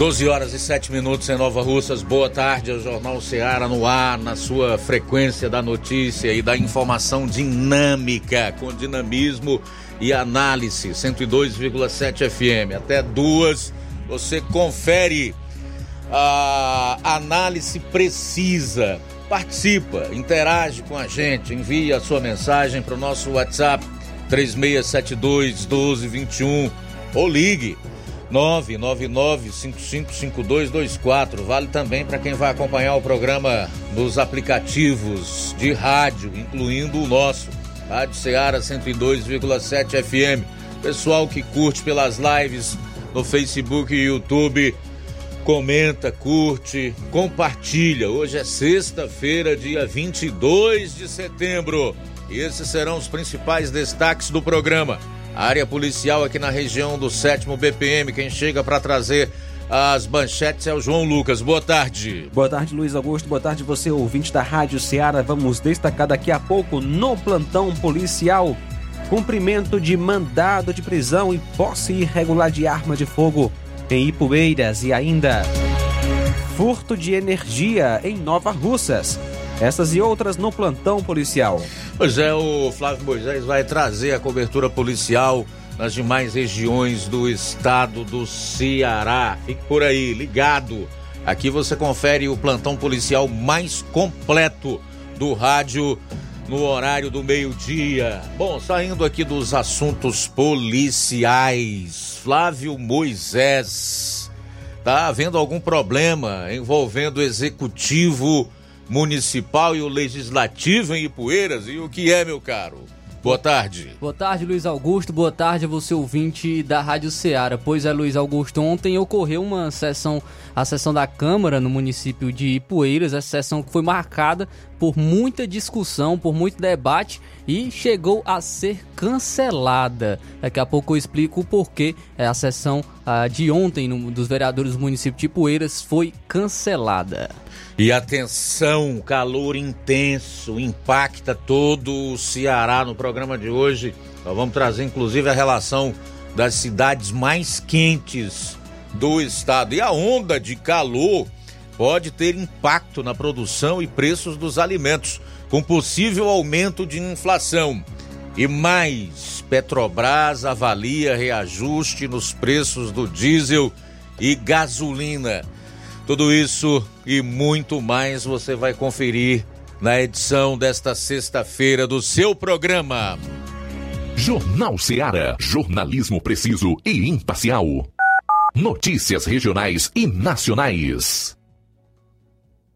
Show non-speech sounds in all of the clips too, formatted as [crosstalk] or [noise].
12 horas e 7 minutos em Nova Russas. Boa tarde, ao Jornal Ceará no ar, na sua frequência da notícia e da informação dinâmica, com dinamismo e análise. 102,7 FM. Até duas, você confere a análise precisa. Participa, interage com a gente, envie a sua mensagem para o nosso WhatsApp 3672 1221 ou ligue 999-555224. Vale também para quem vai acompanhar o programa nos aplicativos de rádio, incluindo o nosso, Rádio Ceará 102,7 FM. Pessoal que curte pelas lives no Facebook e YouTube, comenta, curte, compartilha. Hoje é sexta-feira, dia 22 de setembro. E esses serão os principais destaques do programa. A área policial aqui na região do 7 BPM. Quem chega para trazer as manchetes é o João Lucas. Boa tarde. Boa tarde, Luiz Augusto. Boa tarde, você ouvinte da Rádio Ceará. Vamos destacar daqui a pouco no plantão policial. Cumprimento de mandado de prisão e posse irregular de arma de fogo em Ipueiras e ainda furto de energia em Nova Russas. Essas e outras no plantão policial. Pois é, o Flávio Moisés vai trazer a cobertura policial nas demais regiões do estado do Ceará. Fique por aí, ligado. Aqui você confere o plantão policial mais completo do rádio no horário do meio-dia. Bom, saindo aqui dos assuntos policiais, Flávio Moisés. Tá havendo algum problema envolvendo o executivo municipal e o legislativo em Ipueiras. E o que é, meu caro? Boa tarde. Boa tarde, Luiz Augusto. Boa tarde a você, ouvinte da Rádio Ceará. Pois é, Luiz Augusto, ontem ocorreu uma sessão, a sessão da Câmara no município de Ipueiras, essa sessão que foi marcada por muita discussão, por muito debate e chegou a ser cancelada. Daqui a pouco eu explico o porquê é, a sessão ah, de ontem dos vereadores do município de Ipueiras foi cancelada. E atenção, calor intenso impacta todo o Ceará no programa de hoje. Nós vamos trazer inclusive a relação das cidades mais quentes do estado. E a onda de calor pode ter impacto na produção e preços dos alimentos, com possível aumento de inflação. E mais, Petrobras avalia reajuste nos preços do diesel e gasolina. Tudo isso e muito mais você vai conferir na edição desta sexta-feira do seu programa. Jornal Ceará, jornalismo preciso e imparcial. Notícias regionais e nacionais.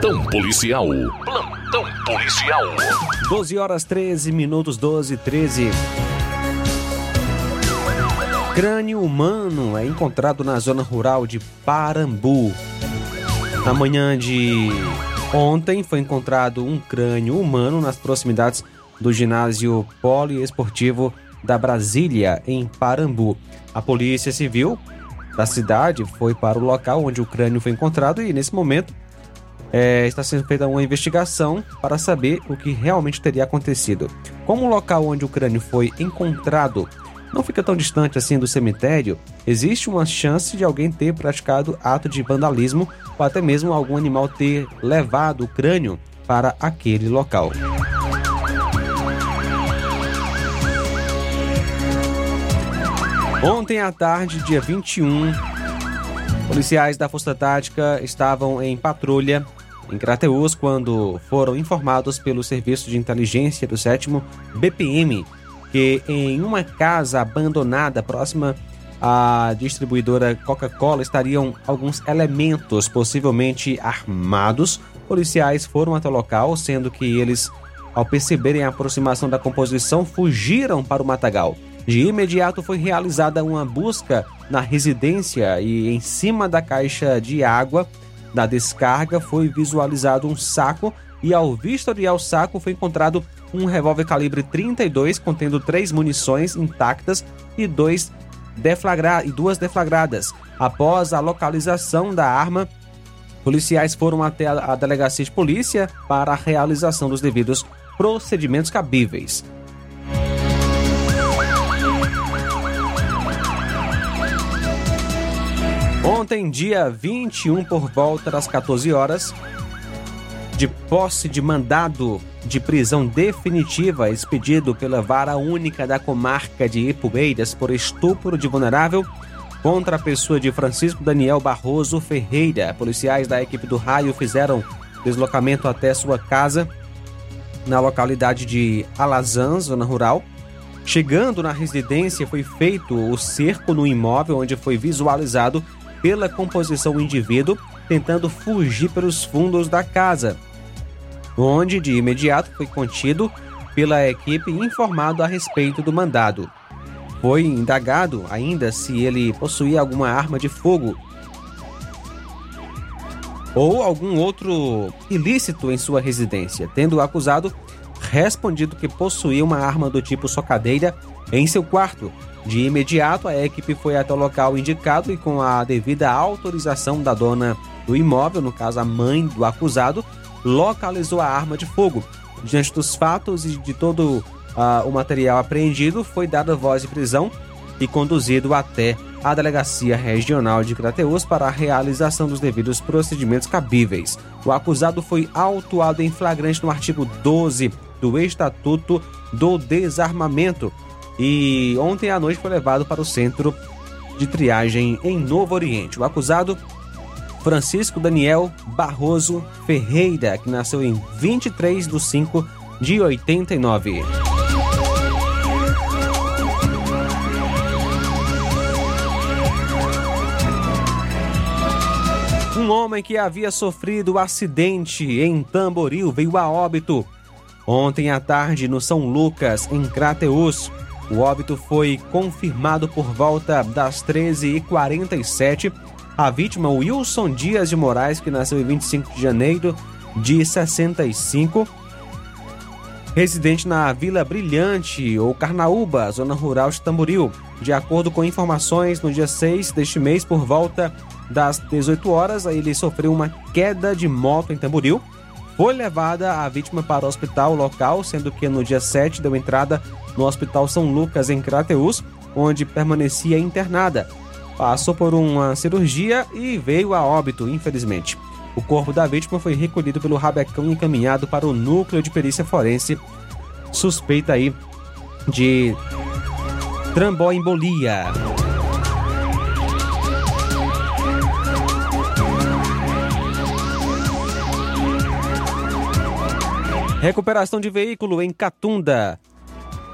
Plantão policial. Plantão policial. 12 horas 13 minutos, 12 e 13. Crânio humano é encontrado na zona rural de Parambu. Na manhã de ontem foi encontrado um crânio humano nas proximidades do ginásio poliesportivo da Brasília, em Parambu. A Polícia Civil da cidade foi para o local onde o crânio foi encontrado e, nesse momento, é, está sendo feita uma investigação para saber o que realmente teria acontecido. Como o local onde o crânio foi encontrado não fica tão distante assim do cemitério, existe uma chance de alguém ter praticado ato de vandalismo ou até mesmo algum animal ter levado o crânio para aquele local. Ontem à tarde, dia 21, policiais da Força Tática estavam em patrulha em Crateus quando foram informados pelo Serviço de Inteligência do 7 BPM que em uma casa abandonada próxima à distribuidora Coca-Cola estariam alguns elementos possivelmente armados. Policiais foram até o local, sendo que eles, ao perceberem a aproximação da composição, fugiram para o matagal. De imediato foi realizada uma busca na residência e em cima da caixa de água da descarga foi visualizado um saco e ao vistoriar o saco foi encontrado um revólver calibre 32 contendo três munições intactas e, dois deflagra e duas deflagradas. Após a localização da arma, policiais foram até a delegacia de polícia para a realização dos devidos procedimentos cabíveis. Ontem, dia 21, por volta das 14 horas, de posse de mandado de prisão definitiva expedido pela Vara Única da Comarca de Ipueiras por estupro de vulnerável contra a pessoa de Francisco Daniel Barroso Ferreira. Policiais da equipe do Raio fizeram deslocamento até sua casa na localidade de Alazan, zona rural. Chegando na residência, foi feito o cerco no imóvel onde foi visualizado pela composição o indivíduo tentando fugir pelos fundos da casa, onde de imediato foi contido pela equipe e informado a respeito do mandado. Foi indagado ainda se ele possuía alguma arma de fogo ou algum outro ilícito em sua residência, tendo o acusado respondido que possuía uma arma do tipo socadeira em seu quarto. De imediato, a equipe foi até o local indicado e, com a devida autorização da dona do imóvel, no caso a mãe do acusado, localizou a arma de fogo. Diante dos fatos e de todo uh, o material apreendido, foi dada voz de prisão e conduzido até a Delegacia Regional de Crateus para a realização dos devidos procedimentos cabíveis. O acusado foi autuado em flagrante no artigo 12 do Estatuto do Desarmamento e ontem à noite foi levado para o centro de triagem em Novo Oriente. O acusado Francisco Daniel Barroso Ferreira, que nasceu em 23 de 5 de 89. Um homem que havia sofrido acidente em Tamboril veio a óbito. Ontem à tarde, no São Lucas, em Crateus, o óbito foi confirmado por volta das 13h47. A vítima, Wilson Dias de Moraes, que nasceu em 25 de janeiro de 65, residente na Vila Brilhante ou Carnaúba, zona rural de Tamboril. De acordo com informações, no dia 6 deste mês, por volta das 18 horas, ele sofreu uma queda de moto em Tamboril. Foi levada a vítima para o hospital local, sendo que no dia 7 deu entrada no Hospital São Lucas, em Crateus, onde permanecia internada. Passou por uma cirurgia e veio a óbito, infelizmente. O corpo da vítima foi recolhido pelo Rabecão e encaminhado para o núcleo de perícia forense, suspeita aí de tromboembolia. Recuperação de veículo em Catunda.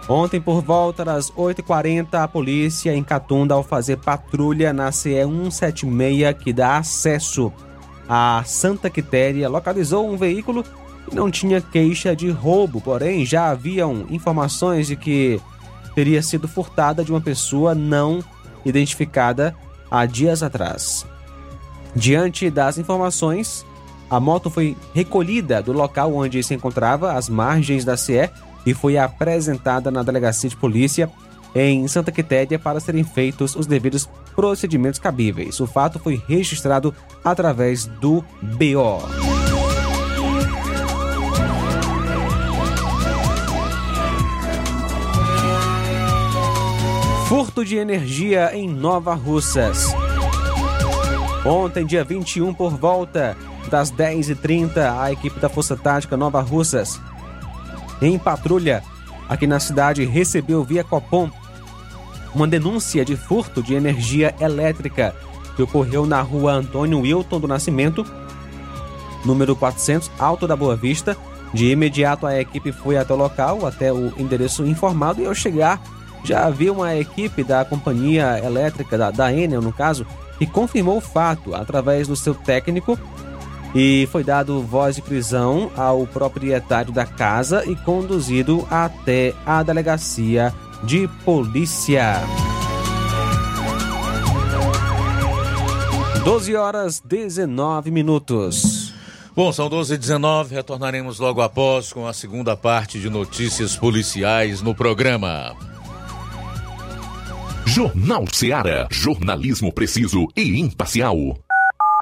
Ontem, por volta das 8h40, a polícia em Catunda, ao fazer patrulha na CE 176, que dá acesso a Santa Quitéria, localizou um veículo que não tinha queixa de roubo, porém já haviam informações de que teria sido furtada de uma pessoa não identificada há dias atrás. Diante das informações, a moto foi recolhida do local onde se encontrava, às margens da CE, e foi apresentada na delegacia de polícia em Santa Quitéria para serem feitos os devidos procedimentos cabíveis. O fato foi registrado através do BO. Furto de energia em Nova Russas. Ontem, dia 21, por volta das 10h30, a equipe da Força Tática Nova Russas, em patrulha aqui na cidade, recebeu via Copom uma denúncia de furto de energia elétrica que ocorreu na rua Antônio Wilton do Nascimento, número 400, Alto da Boa Vista. De imediato, a equipe foi até o local, até o endereço informado, e ao chegar, já havia uma equipe da companhia elétrica, da, da Enel no caso, que confirmou o fato através do seu técnico e foi dado voz de prisão ao proprietário da casa e conduzido até a delegacia de polícia. 12 horas 19 minutos. Bom, são 12 e 19 retornaremos logo após com a segunda parte de notícias policiais no programa. Jornal Seara. Jornalismo preciso e imparcial.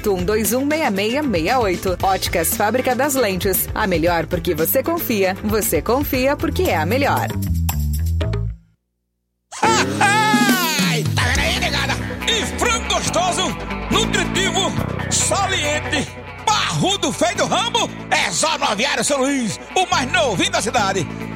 81216668. Óticas Fábrica das Lentes. A melhor porque você confia. Você confia porque é a melhor. Tá vendo aí? E frango gostoso, nutritivo, saliente, barrudo feio do ramo, é só no Aviário São Luís, o mais novinho da cidade.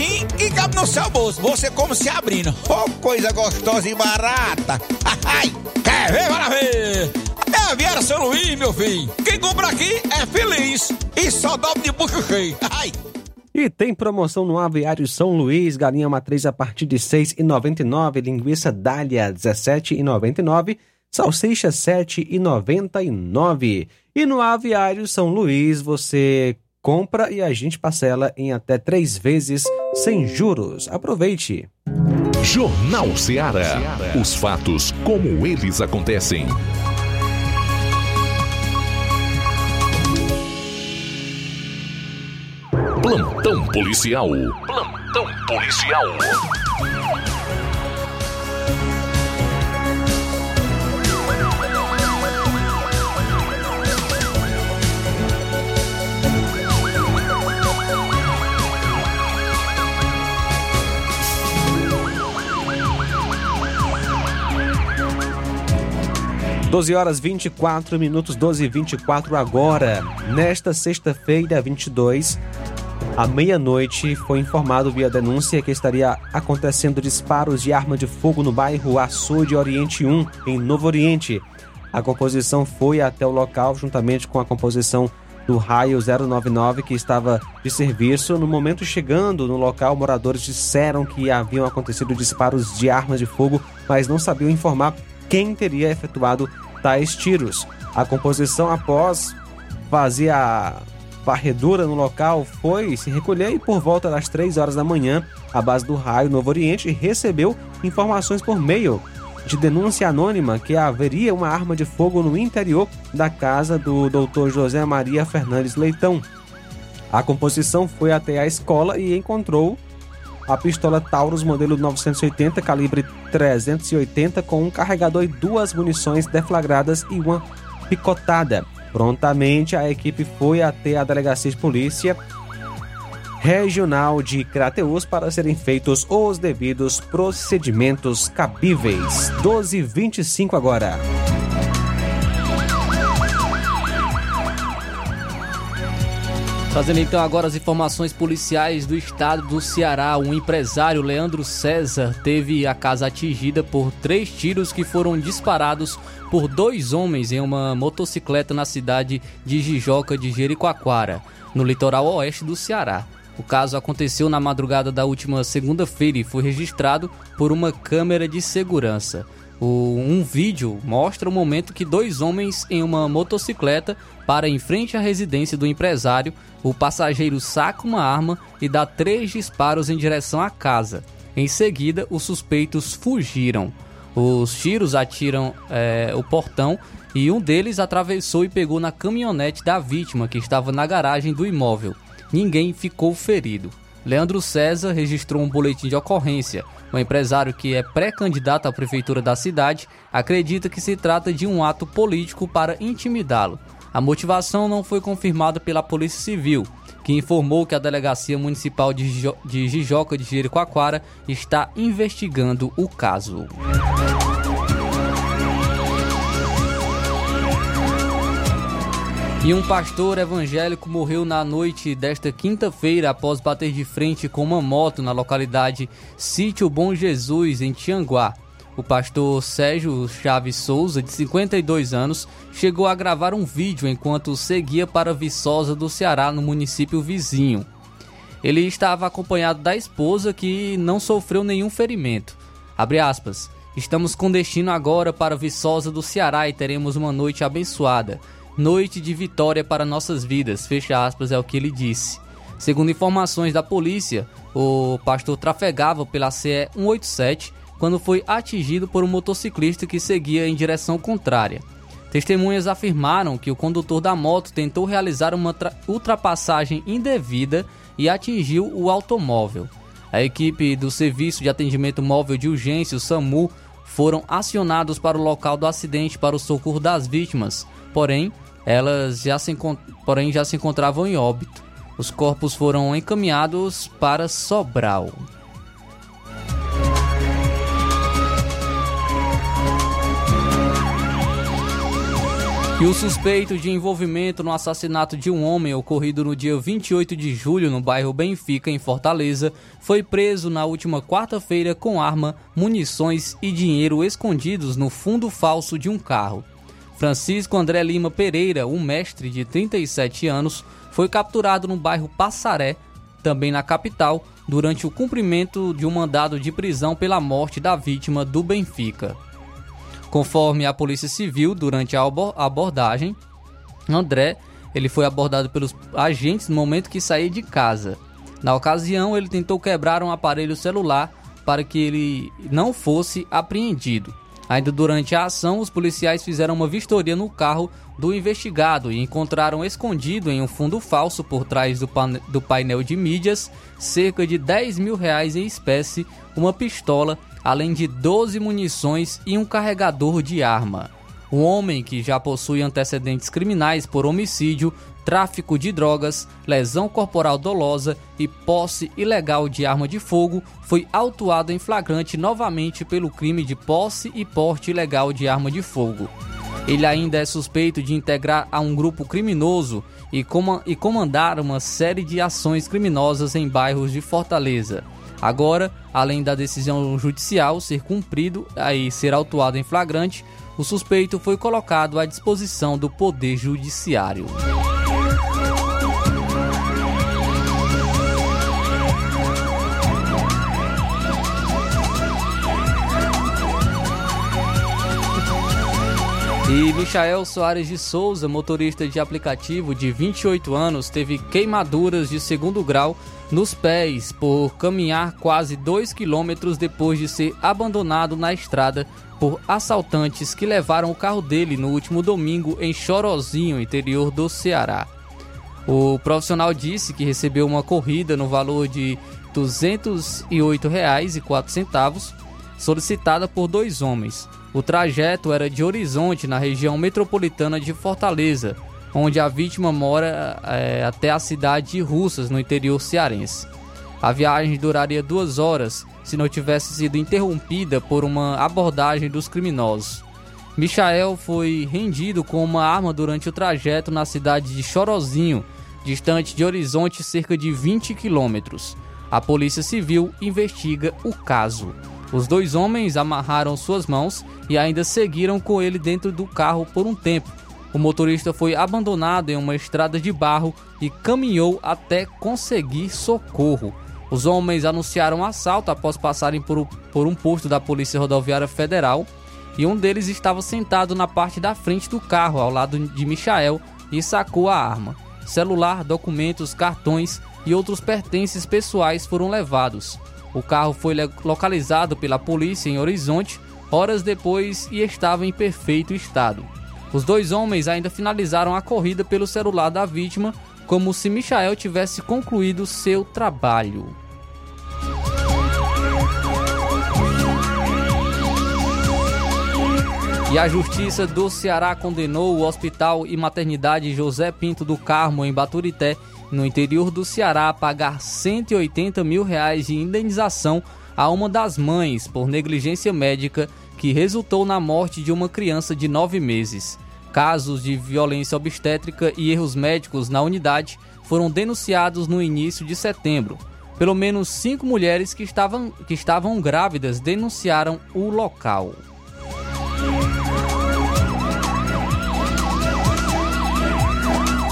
precinho que cabe no seu bolso. Você como se abrindo. Oh, coisa gostosa e barata. [laughs] Ai, quer ver? Bora ver. É Aviário São Luís, meu filho. Quem compra aqui é feliz. E só dobra de bucho cheio. [laughs] Ai. E tem promoção no Aviário São Luís, galinha matriz a partir de R$ 6,99, linguiça dália R$ 17,99, salsicha R$ 7,99. E no Aviário São Luís você compra e a gente parcela em até três vezes sem juros. Aproveite! Jornal Ceará. Os fatos como eles acontecem. Plantão policial. Plantão policial. Doze horas 24 minutos, 12 e 24 agora. Nesta sexta-feira, 22, à meia-noite, foi informado via denúncia que estaria acontecendo disparos de arma de fogo no bairro Açude Oriente 1, em Novo Oriente. A composição foi até o local juntamente com a composição do raio 099 que estava de serviço. No momento chegando no local, moradores disseram que haviam acontecido disparos de armas de fogo, mas não sabiam informar quem teria efetuado tais tiros. A composição, após fazer a varredura no local, foi se recolher e por volta das 3 horas da manhã, a base do raio Novo Oriente recebeu informações por meio de denúncia anônima que haveria uma arma de fogo no interior da casa do Dr. José Maria Fernandes Leitão. A composição foi até a escola e encontrou a pistola Taurus modelo 980 calibre 380 com um carregador e duas munições deflagradas e uma picotada. Prontamente a equipe foi até a delegacia de polícia regional de Crateus para serem feitos os devidos procedimentos cabíveis. 12:25 agora. Trazendo então agora as informações policiais do estado do Ceará. Um empresário, Leandro César, teve a casa atingida por três tiros que foram disparados por dois homens em uma motocicleta na cidade de Jijoca de Jericoacoara, no litoral oeste do Ceará. O caso aconteceu na madrugada da última segunda-feira e foi registrado por uma câmera de segurança. O, um vídeo mostra o momento que dois homens em uma motocicleta param em frente à residência do empresário. O passageiro saca uma arma e dá três disparos em direção à casa. Em seguida, os suspeitos fugiram. Os tiros atiram é, o portão e um deles atravessou e pegou na caminhonete da vítima que estava na garagem do imóvel. Ninguém ficou ferido. Leandro César registrou um boletim de ocorrência. O empresário, que é pré-candidato à prefeitura da cidade, acredita que se trata de um ato político para intimidá-lo. A motivação não foi confirmada pela Polícia Civil, que informou que a Delegacia Municipal de, Jijo de Jijoca de Jericoacoara está investigando o caso. E um pastor evangélico morreu na noite desta quinta-feira após bater de frente com uma moto na localidade Sítio Bom Jesus, em Tianguá. O pastor Sérgio Chaves Souza, de 52 anos, chegou a gravar um vídeo enquanto seguia para Viçosa do Ceará, no município vizinho. Ele estava acompanhado da esposa, que não sofreu nenhum ferimento. Abre aspas. Estamos com destino agora para Viçosa do Ceará e teremos uma noite abençoada noite de vitória para nossas vidas, fecha aspas, é o que ele disse. Segundo informações da polícia, o pastor trafegava pela CE 187 quando foi atingido por um motociclista que seguia em direção contrária. Testemunhas afirmaram que o condutor da moto tentou realizar uma ultrapassagem indevida e atingiu o automóvel. A equipe do Serviço de Atendimento Móvel de Urgência, o SAMU, foram acionados para o local do acidente para o socorro das vítimas. Porém, elas já se, porém já se encontravam em óbito. Os corpos foram encaminhados para Sobral. E o suspeito de envolvimento no assassinato de um homem ocorrido no dia 28 de julho no bairro Benfica, em Fortaleza, foi preso na última quarta-feira com arma, munições e dinheiro escondidos no fundo falso de um carro. Francisco André Lima Pereira, um mestre de 37 anos, foi capturado no bairro Passaré, também na capital, durante o cumprimento de um mandado de prisão pela morte da vítima do Benfica. Conforme a Polícia Civil, durante a abordagem, André ele foi abordado pelos agentes no momento que saía de casa. Na ocasião, ele tentou quebrar um aparelho celular para que ele não fosse apreendido. Ainda durante a ação, os policiais fizeram uma vistoria no carro do investigado e encontraram escondido em um fundo falso por trás do, do painel de mídias cerca de 10 mil reais em espécie, uma pistola, além de 12 munições e um carregador de arma. Um homem que já possui antecedentes criminais por homicídio tráfico de drogas, lesão corporal dolosa e posse ilegal de arma de fogo, foi autuado em flagrante novamente pelo crime de posse e porte ilegal de arma de fogo. Ele ainda é suspeito de integrar a um grupo criminoso e, e comandar uma série de ações criminosas em bairros de Fortaleza. Agora, além da decisão judicial ser cumprido e ser autuado em flagrante, o suspeito foi colocado à disposição do Poder Judiciário. E Michael Soares de Souza, motorista de aplicativo de 28 anos, teve queimaduras de segundo grau nos pés por caminhar quase 2 quilômetros depois de ser abandonado na estrada por assaltantes que levaram o carro dele no último domingo em Chorozinho, interior do Ceará. O profissional disse que recebeu uma corrida no valor de R$ 208,04 solicitada por dois homens. O trajeto era de Horizonte, na região metropolitana de Fortaleza, onde a vítima mora é, até a cidade de Russas, no interior cearense. A viagem duraria duas horas se não tivesse sido interrompida por uma abordagem dos criminosos. Michael foi rendido com uma arma durante o trajeto na cidade de Chorozinho, distante de Horizonte cerca de 20 quilômetros. A Polícia Civil investiga o caso. Os dois homens amarraram suas mãos e ainda seguiram com ele dentro do carro por um tempo. O motorista foi abandonado em uma estrada de barro e caminhou até conseguir socorro. Os homens anunciaram assalto após passarem por um posto da Polícia Rodoviária Federal e um deles estava sentado na parte da frente do carro, ao lado de Michael, e sacou a arma. Celular, documentos, cartões e outros pertences pessoais foram levados. O carro foi localizado pela polícia em Horizonte horas depois e estava em perfeito estado. Os dois homens ainda finalizaram a corrida pelo celular da vítima, como se Michael tivesse concluído seu trabalho. E a Justiça do Ceará condenou o Hospital e Maternidade José Pinto do Carmo, em Baturité, no interior do Ceará, pagar 180 mil reais de indenização a uma das mães por negligência médica que resultou na morte de uma criança de nove meses. Casos de violência obstétrica e erros médicos na unidade foram denunciados no início de setembro. Pelo menos cinco mulheres que estavam, que estavam grávidas denunciaram o local.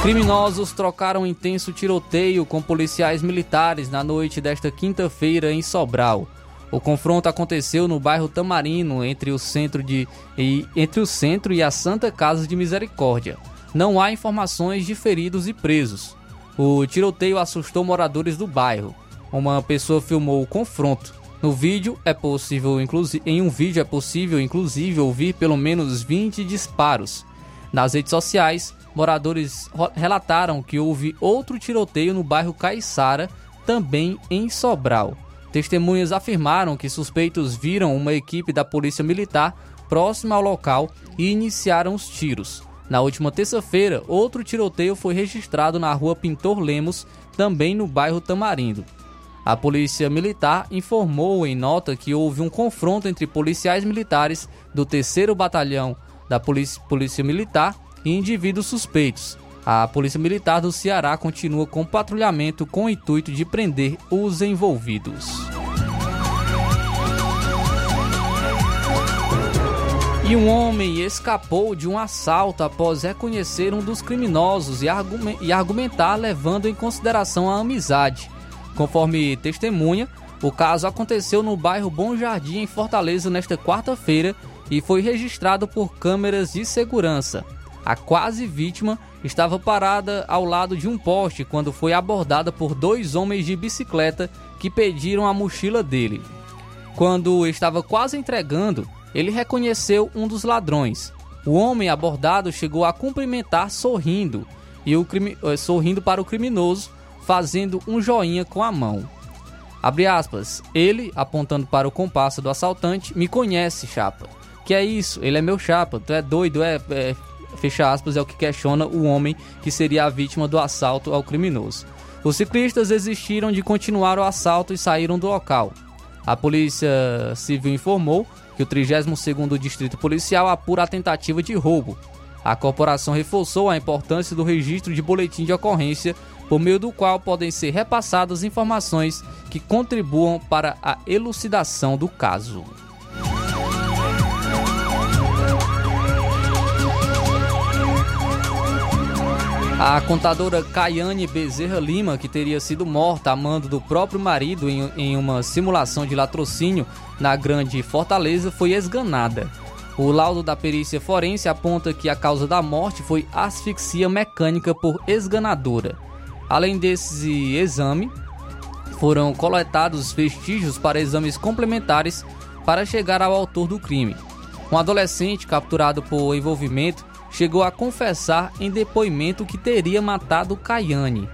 Criminosos trocaram intenso tiroteio com policiais militares na noite desta quinta-feira em Sobral. O confronto aconteceu no bairro Tamarino, entre o centro de e, entre o centro e a Santa Casa de Misericórdia. Não há informações de feridos e presos. O tiroteio assustou moradores do bairro. Uma pessoa filmou o confronto. No vídeo é possível, em um vídeo é possível inclusive ouvir pelo menos 20 disparos. Nas redes sociais, moradores relataram que houve outro tiroteio no bairro Caiçara, também em Sobral. Testemunhas afirmaram que suspeitos viram uma equipe da Polícia Militar próxima ao local e iniciaram os tiros. Na última terça-feira, outro tiroteio foi registrado na rua Pintor Lemos, também no bairro Tamarindo. A Polícia Militar informou em nota que houve um confronto entre policiais militares do 3 Batalhão da Polícia, Polícia Militar e indivíduos suspeitos. A Polícia Militar do Ceará continua com patrulhamento com o intuito de prender os envolvidos. E um homem escapou de um assalto após reconhecer um dos criminosos e, argumentar levando em consideração a amizade. Conforme testemunha, o caso aconteceu no bairro Bom Jardim, em Fortaleza, nesta quarta-feira e foi registrado por câmeras de segurança. A quase vítima estava parada ao lado de um poste quando foi abordada por dois homens de bicicleta que pediram a mochila dele. Quando estava quase entregando, ele reconheceu um dos ladrões. O homem abordado chegou a cumprimentar sorrindo e o eh, sorrindo para o criminoso, fazendo um joinha com a mão. Abre aspas. Ele, apontando para o compasso do assaltante, me conhece, chapa. Que é isso? Ele é meu chapa. Tu é doido, é, é fecha aspas, é o que questiona o homem que seria a vítima do assalto ao criminoso. Os ciclistas desistiram de continuar o assalto e saíram do local. A Polícia Civil informou que o 32º Distrito Policial apura a tentativa de roubo. A corporação reforçou a importância do registro de boletim de ocorrência, por meio do qual podem ser repassadas informações que contribuam para a elucidação do caso. A contadora Caiane Bezerra Lima, que teria sido morta a mando do próprio marido em, em uma simulação de latrocínio na Grande Fortaleza, foi esganada. O laudo da perícia forense aponta que a causa da morte foi asfixia mecânica por esganadora. Além desse exame, foram coletados vestígios para exames complementares para chegar ao autor do crime. Um adolescente capturado por envolvimento chegou a confessar em depoimento que teria matado Caiane.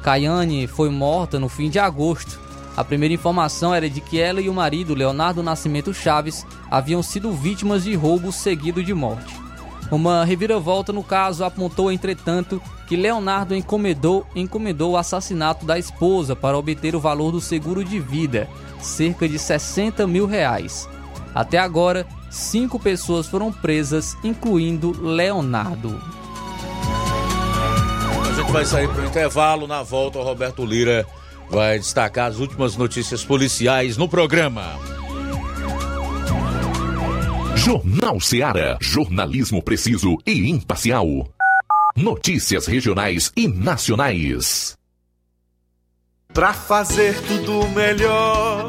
Caiane foi morta no fim de agosto. A primeira informação era de que ela e o marido, Leonardo Nascimento Chaves, haviam sido vítimas de roubo seguido de morte. Uma reviravolta no caso apontou, entretanto, que Leonardo encomendou, encomendou o assassinato da esposa para obter o valor do seguro de vida, cerca de 60 mil reais. Até agora, cinco pessoas foram presas, incluindo Leonardo. A gente vai sair para o intervalo. Na volta, o Roberto Lira vai destacar as últimas notícias policiais no programa. Jornal Seara. Jornalismo preciso e imparcial. Notícias regionais e nacionais. Pra fazer tudo melhor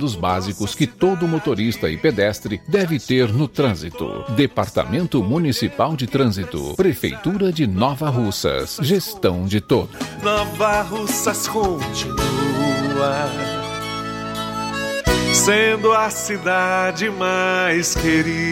básicos que todo motorista e pedestre deve ter no trânsito. Departamento Municipal de Trânsito, Prefeitura de Nova Russas, gestão de todos. Nova Russas continua sendo a cidade mais querida.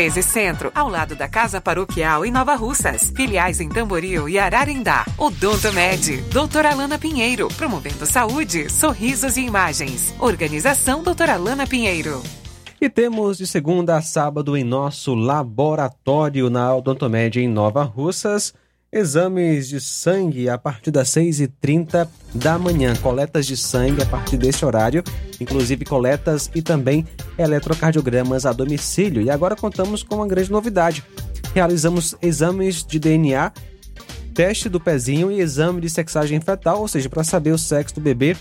1213 Centro, ao lado da Casa Paroquial em Nova Russas. Filiais em Tamboril e Ararindá. Odonto Med, doutora Alana Pinheiro, promovendo saúde, sorrisos e imagens. Organização doutora Alana Pinheiro. E temos de segunda a sábado em nosso laboratório na Odontomed em Nova Russas, exames de sangue a partir das 6h30 da manhã, coletas de sangue a partir desse horário, inclusive coletas e também eletrocardiogramas a domicílio. E agora contamos com uma grande novidade. Realizamos exames de DNA, teste do pezinho e exame de sexagem fetal, ou seja, para saber o sexo do bebê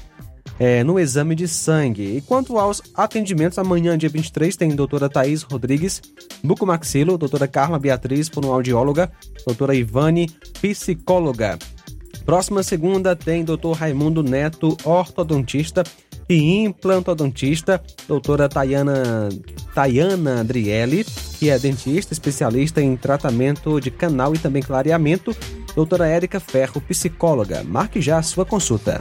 é, no exame de sangue. E quanto aos atendimentos, amanhã, dia 23, tem doutora Thaís Rodrigues, bucomaxilo, doutora Carla Beatriz, fonoaudióloga, doutora Ivane, psicóloga. Próxima segunda tem doutor Raimundo Neto, ortodontista e implantodontista, doutora Tayana, Tayana Adriele, que é dentista, especialista em tratamento de canal e também clareamento, doutora Érica Ferro, psicóloga. Marque já a sua consulta.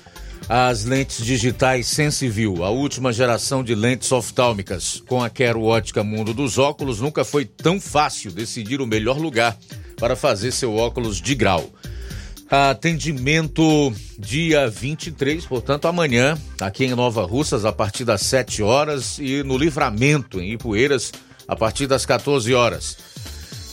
as lentes digitais Sensiview, a última geração de lentes oftálmicas. Com a Quero Ótica Mundo dos Óculos, nunca foi tão fácil decidir o melhor lugar para fazer seu óculos de grau. Atendimento dia 23, portanto, amanhã, aqui em Nova Russas, a partir das 7 horas, e no Livramento, em Ipueiras, a partir das 14 horas.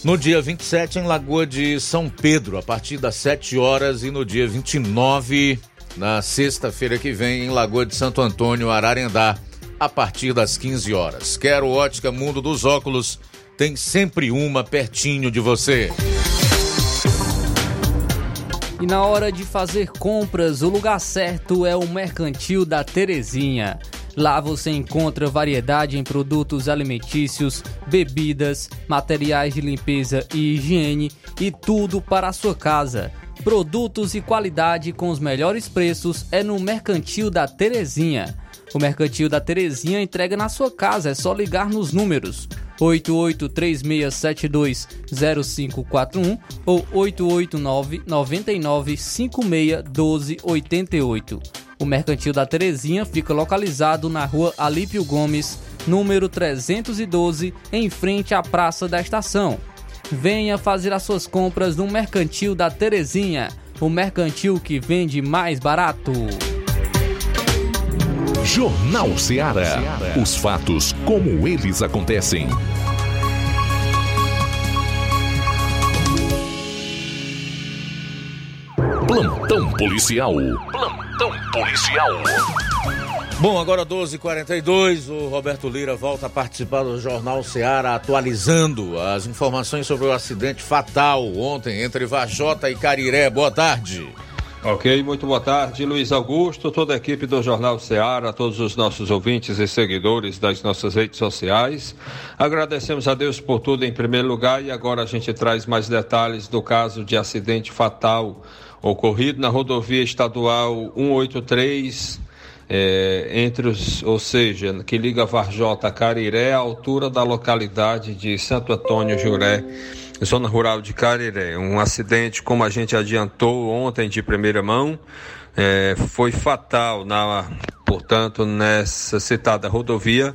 No dia 27, em Lagoa de São Pedro, a partir das 7 horas, e no dia 29, na sexta-feira que vem, em Lagoa de Santo Antônio, Ararendá, a partir das 15 horas. Quero Ótica Mundo dos Óculos, tem sempre uma pertinho de você. E na hora de fazer compras, o lugar certo é o Mercantil da Terezinha. Lá você encontra variedade em produtos alimentícios, bebidas, materiais de limpeza e higiene e tudo para a sua casa. Produtos e qualidade com os melhores preços é no Mercantil da Terezinha. O Mercantil da Terezinha entrega na sua casa, é só ligar nos números 8836720541 ou 889 99 1288. O Mercantil da Terezinha fica localizado na rua Alípio Gomes, número 312, em frente à Praça da Estação. Venha fazer as suas compras no Mercantil da Terezinha, o mercantil que vende mais barato. Jornal Ceará. Os fatos como eles acontecem. Plantão policial. Plantão policial. Bom, agora 12h42, o Roberto Lira volta a participar do Jornal Seara, atualizando as informações sobre o acidente fatal ontem entre Vajota e Cariré. Boa tarde. Ok, muito boa tarde, Luiz Augusto, toda a equipe do Jornal Ceará, todos os nossos ouvintes e seguidores das nossas redes sociais. Agradecemos a Deus por tudo em primeiro lugar e agora a gente traz mais detalhes do caso de acidente fatal ocorrido na rodovia estadual 183, é, entre os, ou seja, que liga Varjota a Cariré, à altura da localidade de Santo Antônio Juré zona rural de Cariré. Um acidente, como a gente adiantou ontem de primeira mão, é, foi fatal, na, portanto, nessa citada rodovia,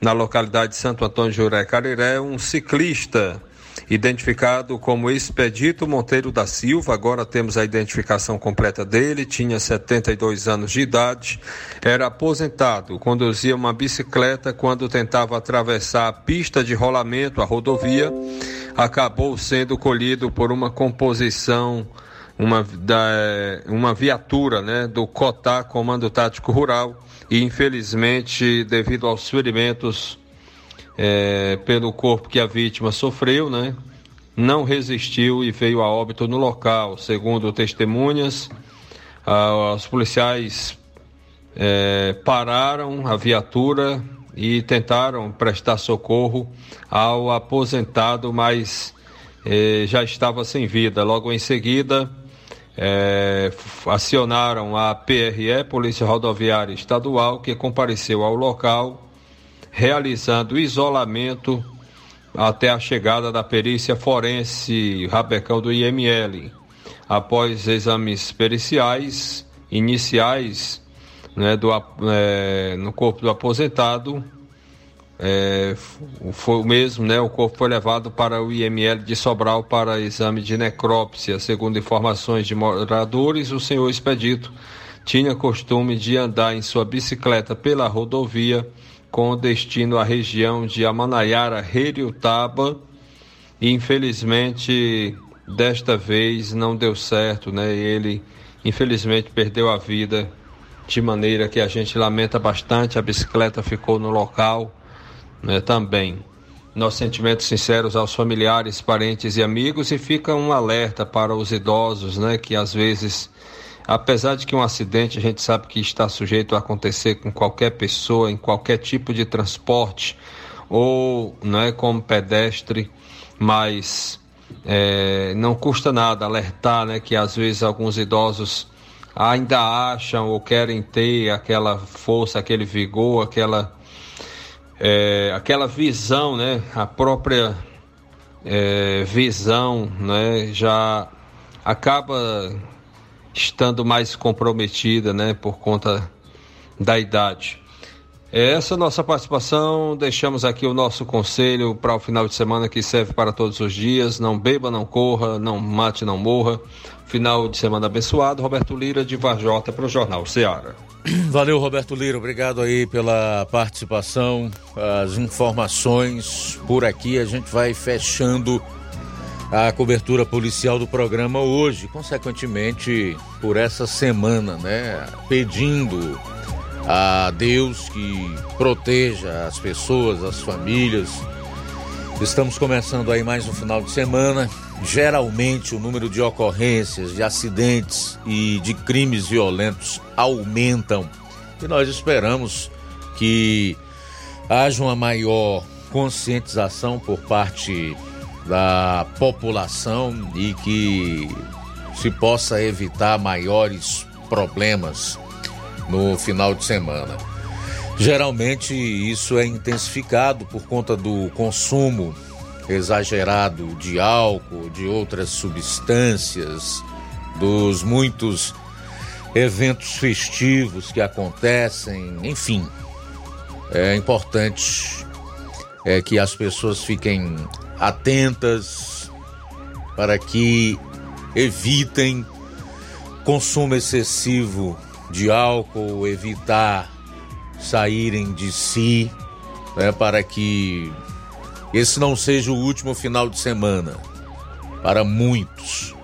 na localidade de Santo Antônio Juré Cariré, um ciclista identificado como Expedito Monteiro da Silva, agora temos a identificação completa dele, tinha 72 anos de idade, era aposentado, conduzia uma bicicleta quando tentava atravessar a pista de rolamento, a rodovia, acabou sendo colhido por uma composição uma, da, uma viatura né, do COTÁ, Comando Tático Rural, e infelizmente, devido aos ferimentos é, pelo corpo que a vítima sofreu, né? Não resistiu e veio a óbito no local. Segundo testemunhas, ah, os policiais é, pararam a viatura e tentaram prestar socorro ao aposentado, mas é, já estava sem vida. Logo em seguida, é, acionaram a PRE, Polícia Rodoviária Estadual, que compareceu ao local realizando isolamento até a chegada da perícia forense Rabecão do IML. Após exames periciais iniciais né, do, é, no corpo do aposentado, é, foi o mesmo, né? O corpo foi levado para o IML de Sobral para exame de necrópsia. Segundo informações de moradores, o senhor Expedito tinha costume de andar em sua bicicleta pela rodovia com destino à região de Amanaiara, Heriutaba, e infelizmente desta vez não deu certo, né? Ele infelizmente perdeu a vida de maneira que a gente lamenta bastante. A bicicleta ficou no local, né? Também. Nossos sentimentos sinceros aos familiares, parentes e amigos e fica um alerta para os idosos, né? Que às vezes Apesar de que um acidente a gente sabe que está sujeito a acontecer com qualquer pessoa, em qualquer tipo de transporte, ou não é como pedestre, mas é, não custa nada alertar né, que às vezes alguns idosos ainda acham ou querem ter aquela força, aquele vigor, aquela, é, aquela visão, né, a própria é, visão né, já acaba estando mais comprometida, né, por conta da idade. Essa nossa participação, deixamos aqui o nosso conselho para o final de semana que serve para todos os dias. Não beba, não corra, não mate, não morra. Final de semana abençoado. Roberto Lira de Varjota para o Jornal Ceará. [clears throat] Valeu, Roberto Lira. Obrigado aí pela participação, as informações. Por aqui a gente vai fechando a cobertura policial do programa hoje, consequentemente por essa semana, né? Pedindo a Deus que proteja as pessoas, as famílias. Estamos começando aí mais um final de semana. Geralmente o número de ocorrências, de acidentes e de crimes violentos aumentam. E nós esperamos que haja uma maior conscientização por parte da população e que se possa evitar maiores problemas no final de semana. Geralmente isso é intensificado por conta do consumo exagerado de álcool, de outras substâncias, dos muitos eventos festivos que acontecem, enfim. É importante é, que as pessoas fiquem atentas para que evitem consumo excessivo de álcool, evitar saírem de si, né, para que esse não seja o último final de semana para muitos.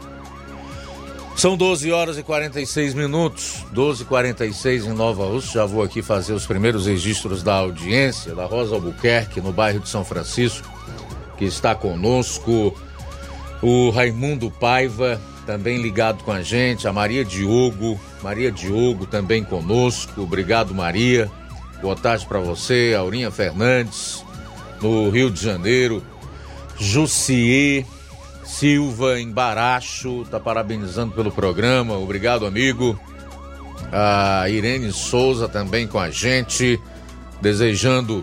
São 12 horas e 46 minutos, 12 e 46 em Nova Rússia. Já vou aqui fazer os primeiros registros da audiência da Rosa Albuquerque, no bairro de São Francisco, que está conosco. O Raimundo Paiva, também ligado com a gente. A Maria Diogo, Maria Diogo também conosco. Obrigado, Maria. Boa tarde para você, Aurinha Fernandes, no Rio de Janeiro. Jussier Silva em Baracho, tá parabenizando pelo programa. Obrigado, amigo. A Irene Souza também com a gente, desejando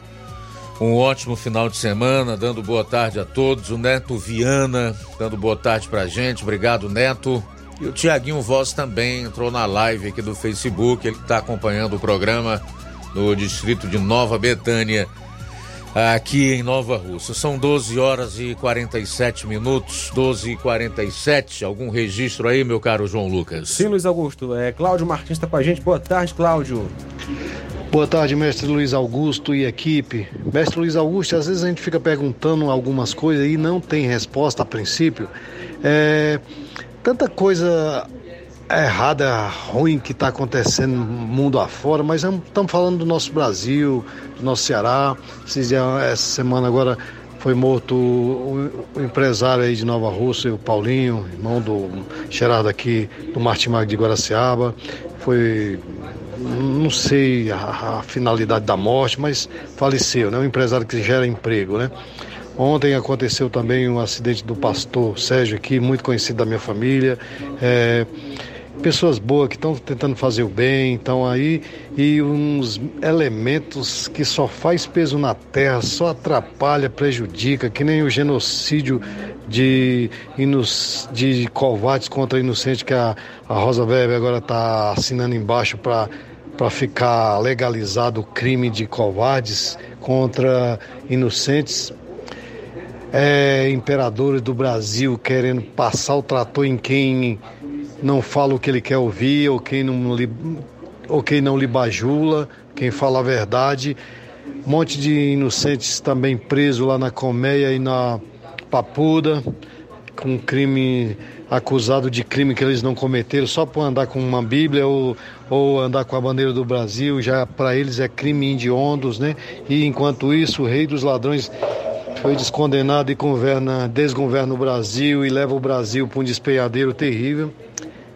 um ótimo final de semana, dando boa tarde a todos. O Neto Viana dando boa tarde pra gente. Obrigado, Neto. E o Tiaguinho Voz também entrou na live aqui do Facebook. Ele está acompanhando o programa no distrito de Nova Betânia aqui em Nova Rússia. São 12 horas e 47 minutos, 12 e 47. Algum registro aí, meu caro João Lucas? Sim, Luiz Augusto. É, Cláudio Martins está com a gente. Boa tarde, Cláudio. Boa tarde, mestre Luiz Augusto e equipe. Mestre Luiz Augusto, às vezes a gente fica perguntando algumas coisas e não tem resposta a princípio. É, tanta coisa errada, ruim que está acontecendo no mundo afora, mas estamos falando do nosso Brasil, do nosso Ceará. Essa semana agora foi morto o, empresário aí de Nova Rússia, o Paulinho, irmão do Gerardo aqui do Martimag de Guaraciaba. Foi, não sei a, a, finalidade da morte, mas faleceu, né? Um empresário que gera emprego, né? Ontem aconteceu também um acidente do pastor Sérgio aqui, muito conhecido da minha família. É, pessoas boas que estão tentando fazer o bem, então aí, e uns elementos que só faz peso na terra, só atrapalha, prejudica, que nem o genocídio de, de covardes contra inocentes que a, a Rosa Weber agora está assinando embaixo para para ficar legalizado o crime de covardes contra inocentes. É, imperadores do Brasil querendo passar o trator em quem não fala o que ele quer ouvir, ou quem não lhe, ou quem não lhe bajula, quem fala a verdade. Um monte de inocentes também presos lá na Colmeia e na Papuda, com crime acusado de crime que eles não cometeram só por andar com uma Bíblia ou, ou andar com a bandeira do Brasil, já para eles é crime indiondos, né? E enquanto isso, o rei dos ladrões foi descondenado e governa, desgoverna o Brasil e leva o Brasil para um despeadeiro terrível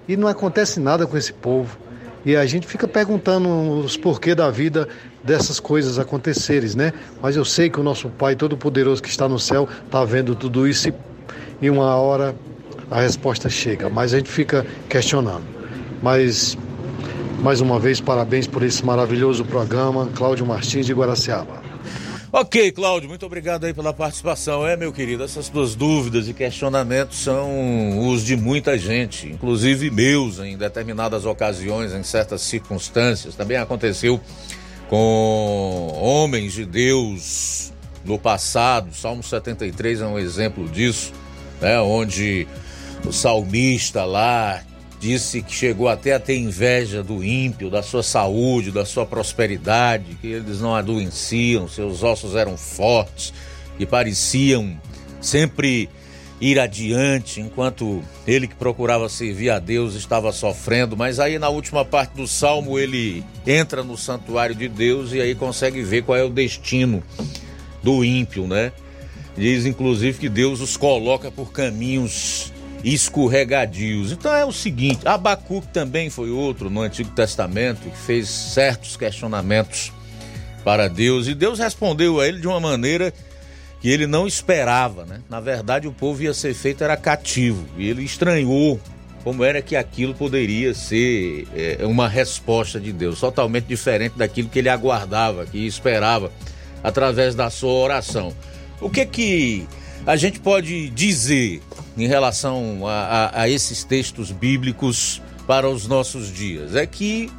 e não acontece nada com esse povo. E a gente fica perguntando os porquês da vida dessas coisas acontecerem, né? Mas eu sei que o nosso Pai Todo-Poderoso que está no céu está vendo tudo isso e uma hora a resposta chega. Mas a gente fica questionando. Mas, mais uma vez, parabéns por esse maravilhoso programa. Cláudio Martins de Guaraciaba. Ok, Cláudio, muito obrigado aí pela participação. É, meu querido, essas duas dúvidas e questionamentos são os de muita gente, inclusive meus em determinadas ocasiões, em certas circunstâncias. Também aconteceu com homens de Deus no passado. Salmo 73 é um exemplo disso, né, onde o salmista lá disse que chegou até a ter inveja do ímpio, da sua saúde, da sua prosperidade, que eles não adoeciam, seus ossos eram fortes, que pareciam sempre ir adiante, enquanto ele que procurava servir a Deus estava sofrendo. Mas aí na última parte do salmo ele entra no santuário de Deus e aí consegue ver qual é o destino do ímpio, né? Diz inclusive que Deus os coloca por caminhos escorregadios. Então é o seguinte, Abacuque também foi outro no Antigo Testamento que fez certos questionamentos para Deus e Deus respondeu a ele de uma maneira que ele não esperava, né? Na verdade, o povo ia ser feito era cativo e ele estranhou como era que aquilo poderia ser é, uma resposta de Deus, totalmente diferente daquilo que ele aguardava, que esperava através da sua oração. O que que a gente pode dizer em relação a, a, a esses textos bíblicos para os nossos dias? É que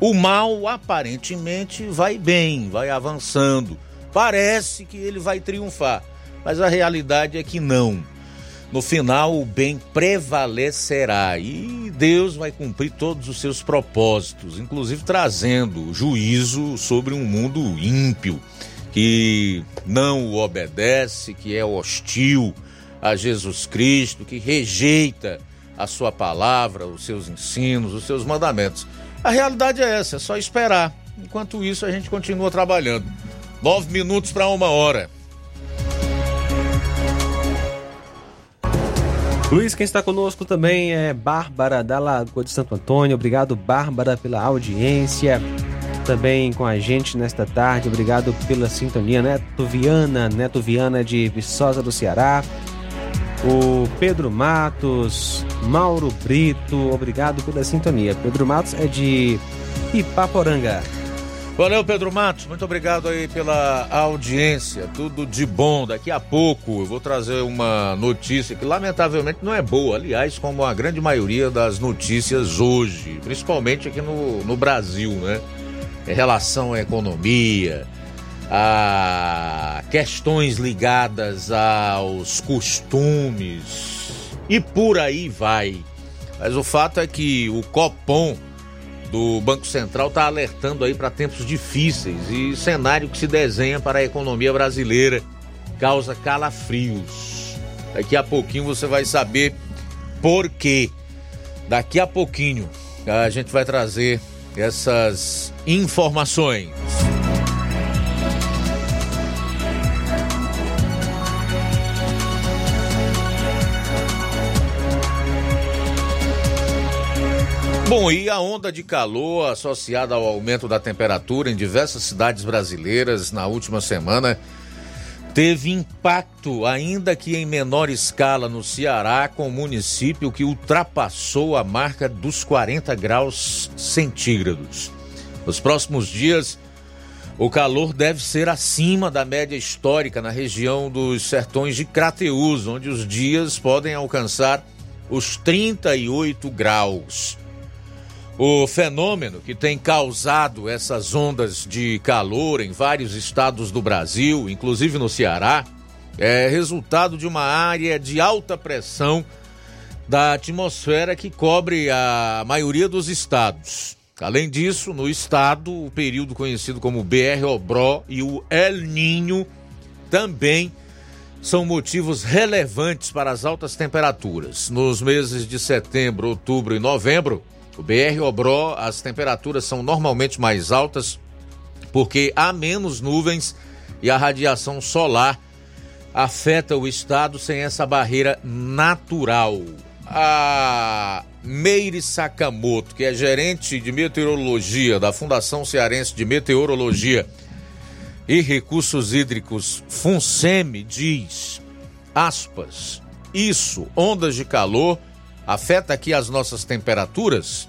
o mal aparentemente vai bem, vai avançando. Parece que ele vai triunfar, mas a realidade é que não. No final, o bem prevalecerá e Deus vai cumprir todos os seus propósitos, inclusive trazendo juízo sobre um mundo ímpio que não o obedece, que é hostil a Jesus Cristo, que rejeita a sua palavra, os seus ensinos, os seus mandamentos. A realidade é essa, é só esperar. Enquanto isso, a gente continua trabalhando. Nove minutos para uma hora. Luiz, quem está conosco também é Bárbara da Lagoa de Santo Antônio. Obrigado, Bárbara, pela audiência. Também com a gente nesta tarde. Obrigado pela sintonia. Neto Viana, Neto Viana de Viçosa do Ceará. O Pedro Matos, Mauro Brito, obrigado pela sintonia. Pedro Matos é de Ipaporanga. Valeu, Pedro Matos. Muito obrigado aí pela audiência. Tudo de bom. Daqui a pouco eu vou trazer uma notícia que lamentavelmente não é boa. Aliás, como a grande maioria das notícias hoje, principalmente aqui no, no Brasil, né? Em relação à economia, a questões ligadas aos costumes e por aí vai. Mas o fato é que o Copom do Banco Central está alertando aí para tempos difíceis e cenário que se desenha para a economia brasileira causa calafrios. Daqui a pouquinho você vai saber por quê. Daqui a pouquinho a gente vai trazer essas informações. Bom, e a onda de calor associada ao aumento da temperatura em diversas cidades brasileiras na última semana teve impacto, ainda que em menor escala, no Ceará, com o município que ultrapassou a marca dos 40 graus centígrados. Nos próximos dias, o calor deve ser acima da média histórica na região dos sertões de Crateús, onde os dias podem alcançar os 38 graus. O fenômeno que tem causado essas ondas de calor em vários estados do Brasil, inclusive no Ceará, é resultado de uma área de alta pressão da atmosfera que cobre a maioria dos estados. Além disso, no estado, o período conhecido como BR-Obró e o El Ninho também são motivos relevantes para as altas temperaturas. Nos meses de setembro, outubro e novembro, o BR Obró, as temperaturas são normalmente mais altas porque há menos nuvens e a radiação solar afeta o estado sem essa barreira natural. A Meire Sakamoto, que é gerente de meteorologia da Fundação Cearense de Meteorologia e Recursos Hídricos, FUNSEMI, diz, aspas, isso, ondas de calor, afeta aqui as nossas temperaturas?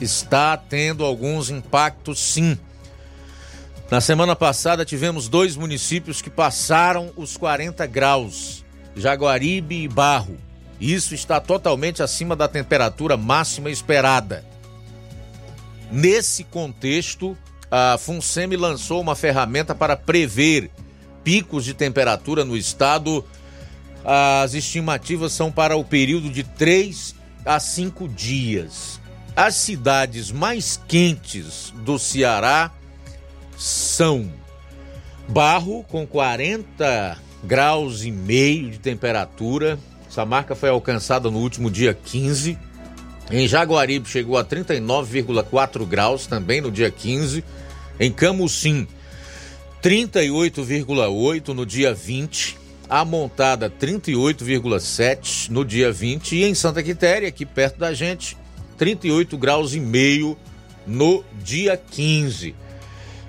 Está tendo alguns impactos, sim. Na semana passada tivemos dois municípios que passaram os 40 graus, Jaguaribe e Barro. Isso está totalmente acima da temperatura máxima esperada. Nesse contexto, a FUNSEMI lançou uma ferramenta para prever picos de temperatura no estado as estimativas são para o período de 3 a 5 dias. As cidades mais quentes do Ceará são Barro, com 40 graus e meio de temperatura. Essa marca foi alcançada no último dia 15. Em Jaguaribe chegou a 39,4 graus também no dia 15. Em Camusim, 38,8 no dia 20 a montada 38,7 no dia 20 e em Santa Quitéria, aqui perto da gente, 38 graus e meio no dia 15.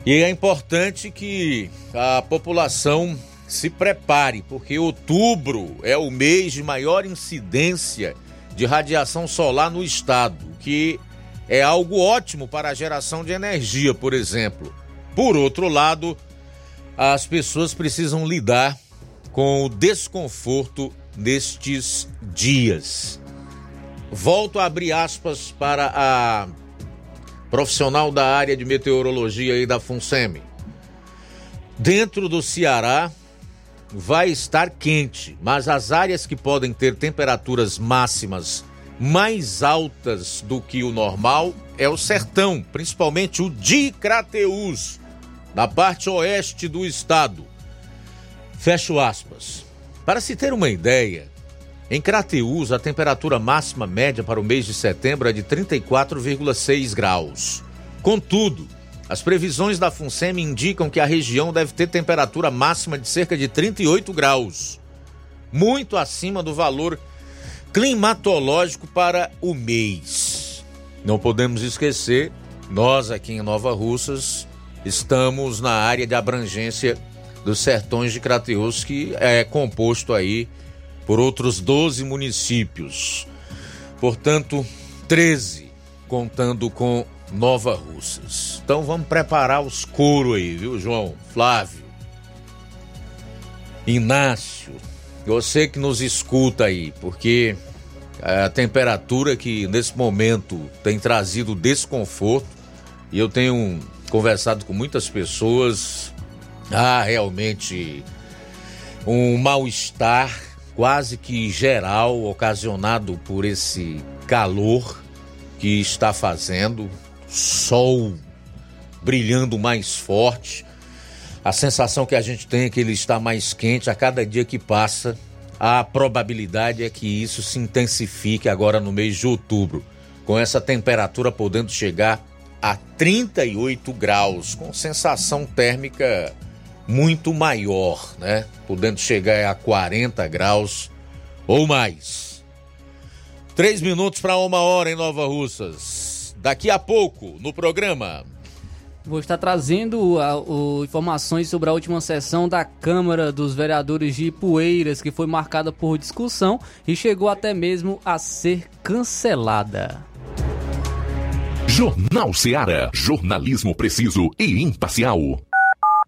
E é importante que a população se prepare, porque outubro é o mês de maior incidência de radiação solar no estado, que é algo ótimo para a geração de energia, por exemplo. Por outro lado, as pessoas precisam lidar com o desconforto nestes dias. Volto a abrir aspas para a profissional da área de meteorologia e da FUNSEMI. Dentro do Ceará vai estar quente, mas as áreas que podem ter temperaturas máximas mais altas do que o normal é o sertão, principalmente o de Crateús, na parte oeste do estado Fecho aspas. Para se ter uma ideia, Em Crateús, a temperatura máxima média para o mês de setembro é de 34,6 graus. Contudo, as previsões da FUNSEMI indicam que a região deve ter temperatura máxima de cerca de 38 graus, muito acima do valor climatológico para o mês. Não podemos esquecer, nós aqui em Nova Russas estamos na área de abrangência dos sertões de Crateús, que é composto aí por outros 12 municípios. Portanto, 13 contando com Nova Russas. Então vamos preparar os couro aí, viu, João? Flávio. Inácio, você que nos escuta aí, porque a temperatura que nesse momento tem trazido desconforto e eu tenho conversado com muitas pessoas, há realmente um mal-estar quase que geral ocasionado por esse calor que está fazendo, sol brilhando mais forte. A sensação que a gente tem é que ele está mais quente a cada dia que passa. A probabilidade é que isso se intensifique agora no mês de outubro, com essa temperatura podendo chegar a 38 graus, com sensação térmica muito maior, né? Podendo chegar a 40 graus ou mais. Três minutos para uma hora em Nova Russas. Daqui a pouco, no programa. Vou estar trazendo a, o, informações sobre a última sessão da Câmara dos Vereadores de Ipueiras, que foi marcada por discussão e chegou até mesmo a ser cancelada. Jornal Seara. Jornalismo preciso e imparcial.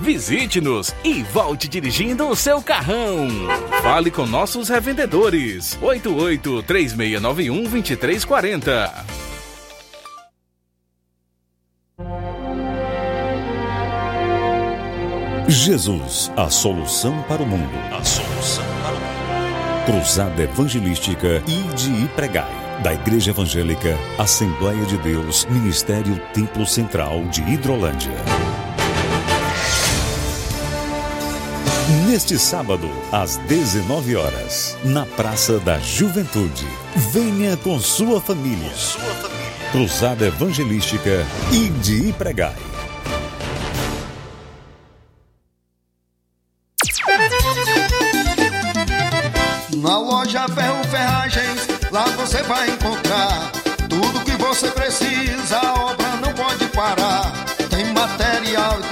Visite-nos e volte dirigindo o seu carrão. Fale com nossos revendedores. 88 3691 2340. Jesus, a solução para o mundo. A solução para o mundo. Cruzada Evangelística Ide e Pregai. Da Igreja Evangélica Assembleia de Deus, Ministério Templo Central de Hidrolândia. Neste sábado, às 19 horas, na Praça da Juventude, venha com sua família. Sua família. Cruzada Evangelística e Pregai. Na loja Ferro Ferragens, lá você vai encontrar tudo que você precisa, a obra não pode parar. Tem material hidráulico,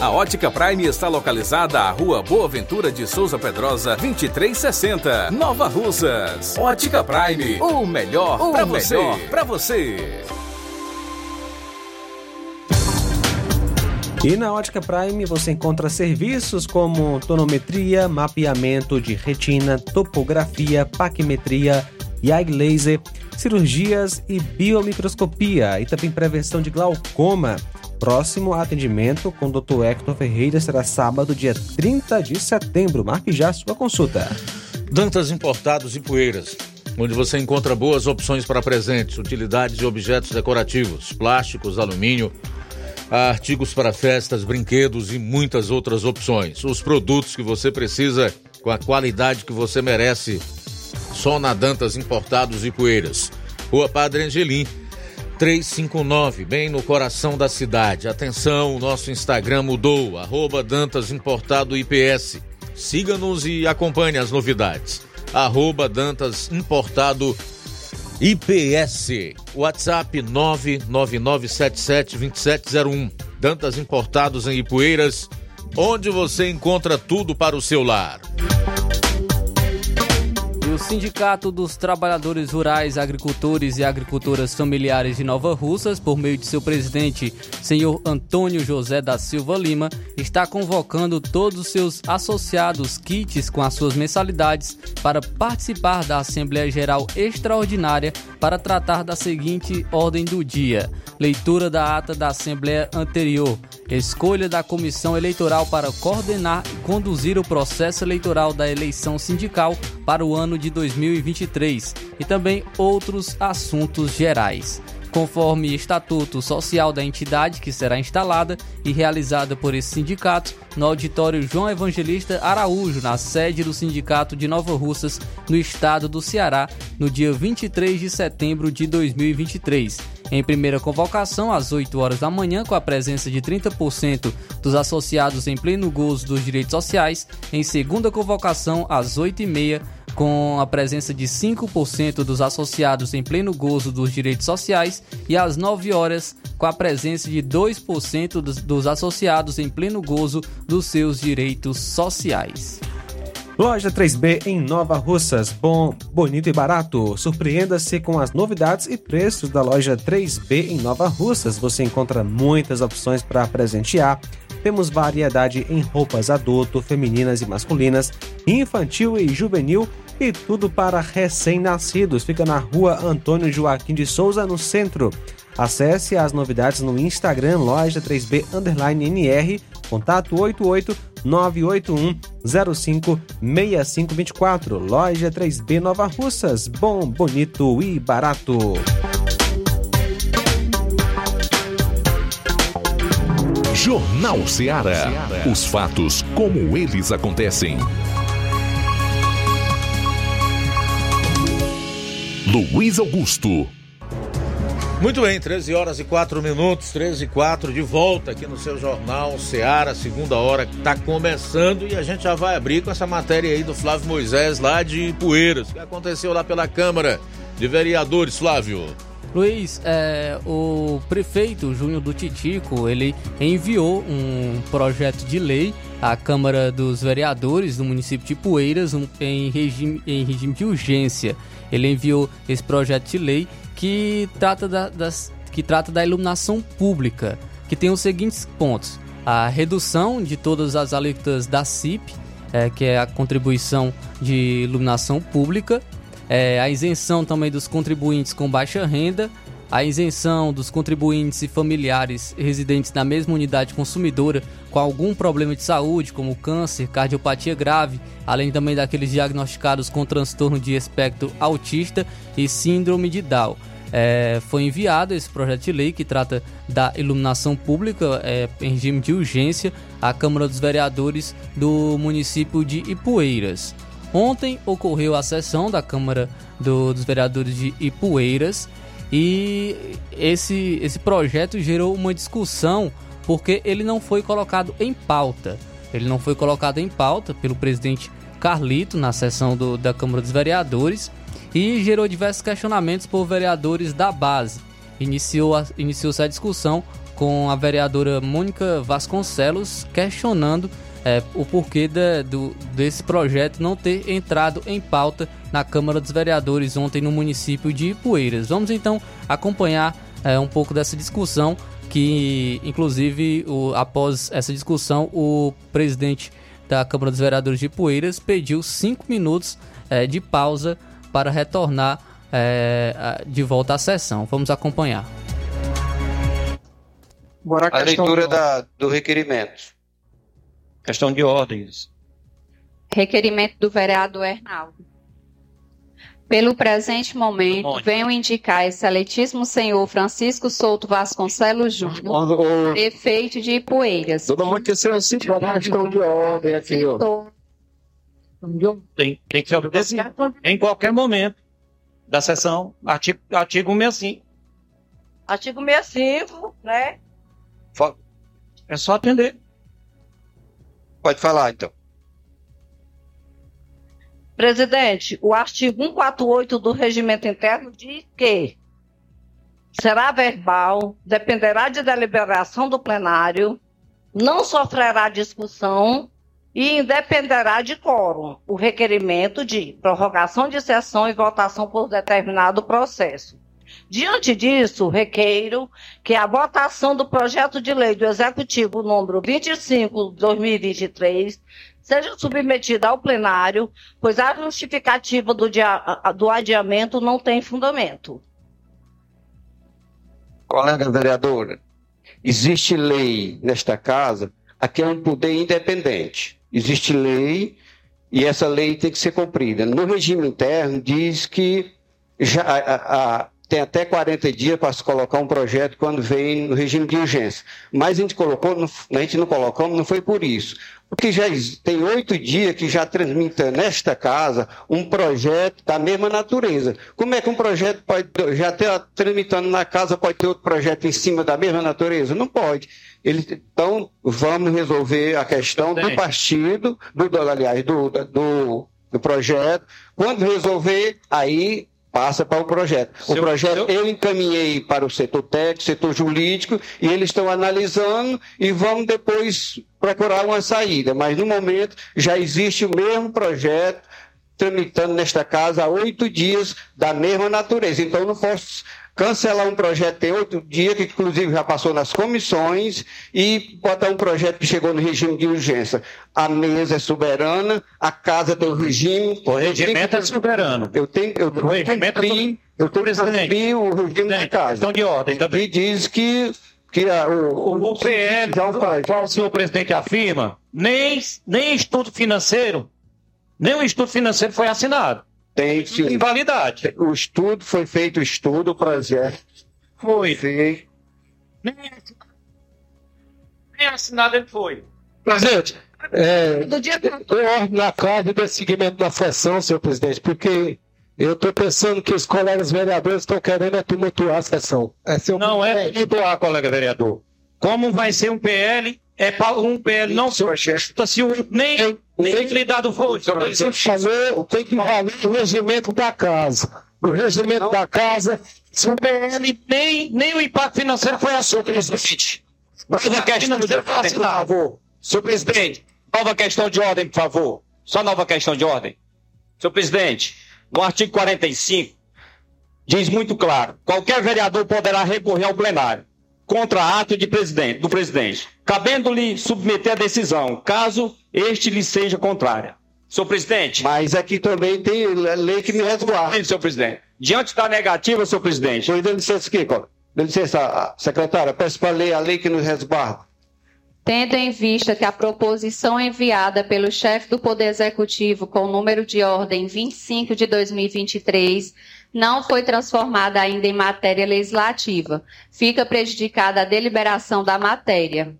A Ótica Prime está localizada à Rua Boa Ventura de Souza Pedrosa, 2360, Nova Russas. Ótica Prime, o melhor para você. Para você. E na Ótica Prime você encontra serviços como tonometria, mapeamento de retina, topografia, paquimetria, eye laser, cirurgias e biomicroscopia e também prevenção de glaucoma. Próximo atendimento com o Dr. Hector Ferreira será sábado, dia 30 de setembro. Marque já sua consulta. Dantas Importados e Poeiras, onde você encontra boas opções para presentes, utilidades e objetos decorativos, plásticos, alumínio, artigos para festas, brinquedos e muitas outras opções. Os produtos que você precisa com a qualidade que você merece. Só na Dantas Importados e Poeiras. Rua Padre Angelim, 359, bem no coração da cidade. Atenção, o nosso Instagram mudou, arroba Dantas Importado IPS. Siga-nos e acompanhe as novidades. Arroba Dantas Importado IPS. WhatsApp 999772701. Dantas Importados em Ipueiras, onde você encontra tudo para o seu lar. Sindicato dos Trabalhadores Rurais, Agricultores e Agricultoras Familiares de Nova Russas, por meio de seu presidente, senhor Antônio José da Silva Lima, está convocando todos os seus associados kits com as suas mensalidades para participar da Assembleia Geral Extraordinária para tratar da seguinte ordem do dia: leitura da ata da Assembleia anterior, escolha da comissão eleitoral para coordenar e conduzir o processo eleitoral da eleição sindical para o ano de 2023 e também outros assuntos gerais. Conforme estatuto social da entidade que será instalada e realizada por esse sindicato no auditório João Evangelista Araújo, na sede do Sindicato de Nova Russas, no estado do Ceará, no dia 23 de setembro de 2023. Em primeira convocação, às 8 horas da manhã, com a presença de 30% dos associados em pleno gozo dos direitos sociais. Em segunda convocação, às 8h30, com a presença de 5% dos associados em pleno gozo dos direitos sociais. E às 9 horas, com a presença de 2% dos, dos associados em pleno gozo dos seus direitos sociais. Loja 3B em Nova Russas, bom, bonito e barato. Surpreenda-se com as novidades e preços da loja 3B em Nova Russas. Você encontra muitas opções para presentear. Temos variedade em roupas adulto, femininas e masculinas, infantil e juvenil e tudo para recém-nascidos. Fica na rua Antônio Joaquim de Souza, no centro. Acesse as novidades no Instagram, loja 3B underline NR, contato 88 981 05 6524. Loja 3B Nova Russas, bom, bonito e barato. Jornal Ceará. Os fatos como eles acontecem. Luiz Augusto. Muito bem, 13 horas e 4 minutos, 13 e 4, de volta aqui no seu jornal Seara, segunda hora que está começando e a gente já vai abrir com essa matéria aí do Flávio Moisés lá de Poeiras, que aconteceu lá pela Câmara de Vereadores, Flávio. Luiz, é, o prefeito Júnior do Titico, ele enviou um projeto de lei à Câmara dos Vereadores do município de Poeiras um, em, regime, em regime de urgência. Ele enviou esse projeto de lei que trata da, das, que trata da iluminação pública, que tem os seguintes pontos: a redução de todas as alíquotas da CIP, é, que é a contribuição de iluminação pública, é, a isenção também dos contribuintes com baixa renda, a isenção dos contribuintes e familiares residentes na mesma unidade consumidora com algum problema de saúde, como câncer, cardiopatia grave, além também daqueles diagnosticados com transtorno de espectro autista e síndrome de Down. é, foi enviado esse projeto de lei que trata da iluminação pública é, em regime de urgência à Câmara dos Vereadores do município de Ipueiras. Ontem ocorreu a sessão da Câmara do, dos Vereadores de Ipueiras e esse, esse projeto gerou uma discussão porque ele não foi colocado em pauta. Ele não foi colocado em pauta pelo presidente Carlito na sessão do, da Câmara dos Vereadores e gerou diversos questionamentos por vereadores da base. Iniciou-se a, iniciou a discussão com a vereadora Mônica Vasconcelos questionando é, o porquê de, do, desse projeto não ter entrado em pauta na Câmara dos Vereadores ontem no município de Ipueiras. Vamos então acompanhar é, um pouco dessa discussão que, inclusive, o, após essa discussão, o presidente da Câmara dos Vereadores de Ipueiras pediu cinco minutos é, de pausa para retornar é, de volta à sessão. Vamos acompanhar. a, a leitura da, do requerimento. Questão de ordens. Requerimento do vereador Hernaldo. Pelo presente momento, venho indicar excelentíssimo senhor Francisco Souto Vasconcelos Júnior, prefeito de Ipueiras. Todo mundo que ser assim, questão de ordem aqui, ó. Tem, tem que ser obedecido em qualquer momento da sessão. Artigo, artigo 65. Artigo 65, né? É só atender. Pode falar, então. Presidente, o artigo 148 do regimento interno diz que será verbal, dependerá de deliberação do plenário, não sofrerá discussão e independerá de quórum o requerimento de prorrogação de sessão e votação por determinado processo. Diante disso, requeiro que a votação do projeto de lei do Executivo número 25 de 2023 seja submetida ao plenário, pois a justificativa do, do adiamento não tem fundamento. Colega vereadora, existe lei nesta casa, aqui é um poder independente. Existe lei e essa lei tem que ser cumprida. No regime interno diz que já, a, a, tem até 40 dias para se colocar um projeto quando vem no regime de urgência. Mas a gente colocou, a gente não colocou, não foi por isso. Porque já tem oito dias que já transmita nesta casa um projeto da mesma natureza. Como é que um projeto pode, já ter transmitando na casa, pode ter outro projeto em cima da mesma natureza? Não pode. Ele, então, vamos resolver a questão do partido, do, aliás, do, do, do projeto. Quando resolver, aí passa para o projeto. O projeto eu encaminhei para o setor técnico, setor jurídico, e eles estão analisando e vão depois procurar uma saída. Mas no momento já existe o mesmo projeto tramitando nesta casa há oito dias da mesma natureza. Então não posso cancelar um projeto tem oito dias, que inclusive já passou nas comissões, e botar um projeto que chegou no regime de urgência. A mesa é soberana, a casa tem o regime. O regimento é soberano. Eu tenho, eu o regimento cumprir, é eu tenho que cumprir o regime da casa. Questão de ordem. Também. E diz que que a, o, o, o PL, qual o senhor presidente afirma, nem, nem estudo financeiro, nem o estudo financeiro foi assinado. Tem sim. Invalidade. O estudo foi feito, o estudo, o projeto. Foi. Sim. Nem, nem assinado ele foi. Presidente, é, do dia ordem na casa do seguimento da sessão, senhor presidente, porque eu estou pensando que os colegas vereadores estão querendo tumultuar a sessão. É não é tumultuar, colega vereador. Como vai ser um PL, é para um PL não se se nem nem lhe dado foi. Tem que fazer, tem que valer o regimento da casa. O regimento não. da casa, se o PL nem, nem o impacto financeiro foi assunto, presidente. Nova questão de ordem, por favor. Senhor presidente, nova questão de ordem, por favor. Só nova questão de ordem. Senhor presidente, no artigo 45, diz muito claro: qualquer vereador poderá recorrer ao plenário contra ato de presidente, do presidente, cabendo-lhe submeter a decisão, caso este lhe seja contrária. Senhor presidente. Mas aqui também tem lei que me resguarda. Senhor presidente. Diante da negativa, senhor presidente. Senhor, dê licença aqui, Dê licença, secretária, peço para ler a lei que nos resguarda. Tendo em vista que a proposição enviada pelo chefe do Poder Executivo com o número de ordem 25 de 2023 não foi transformada ainda em matéria legislativa. Fica prejudicada a deliberação da matéria.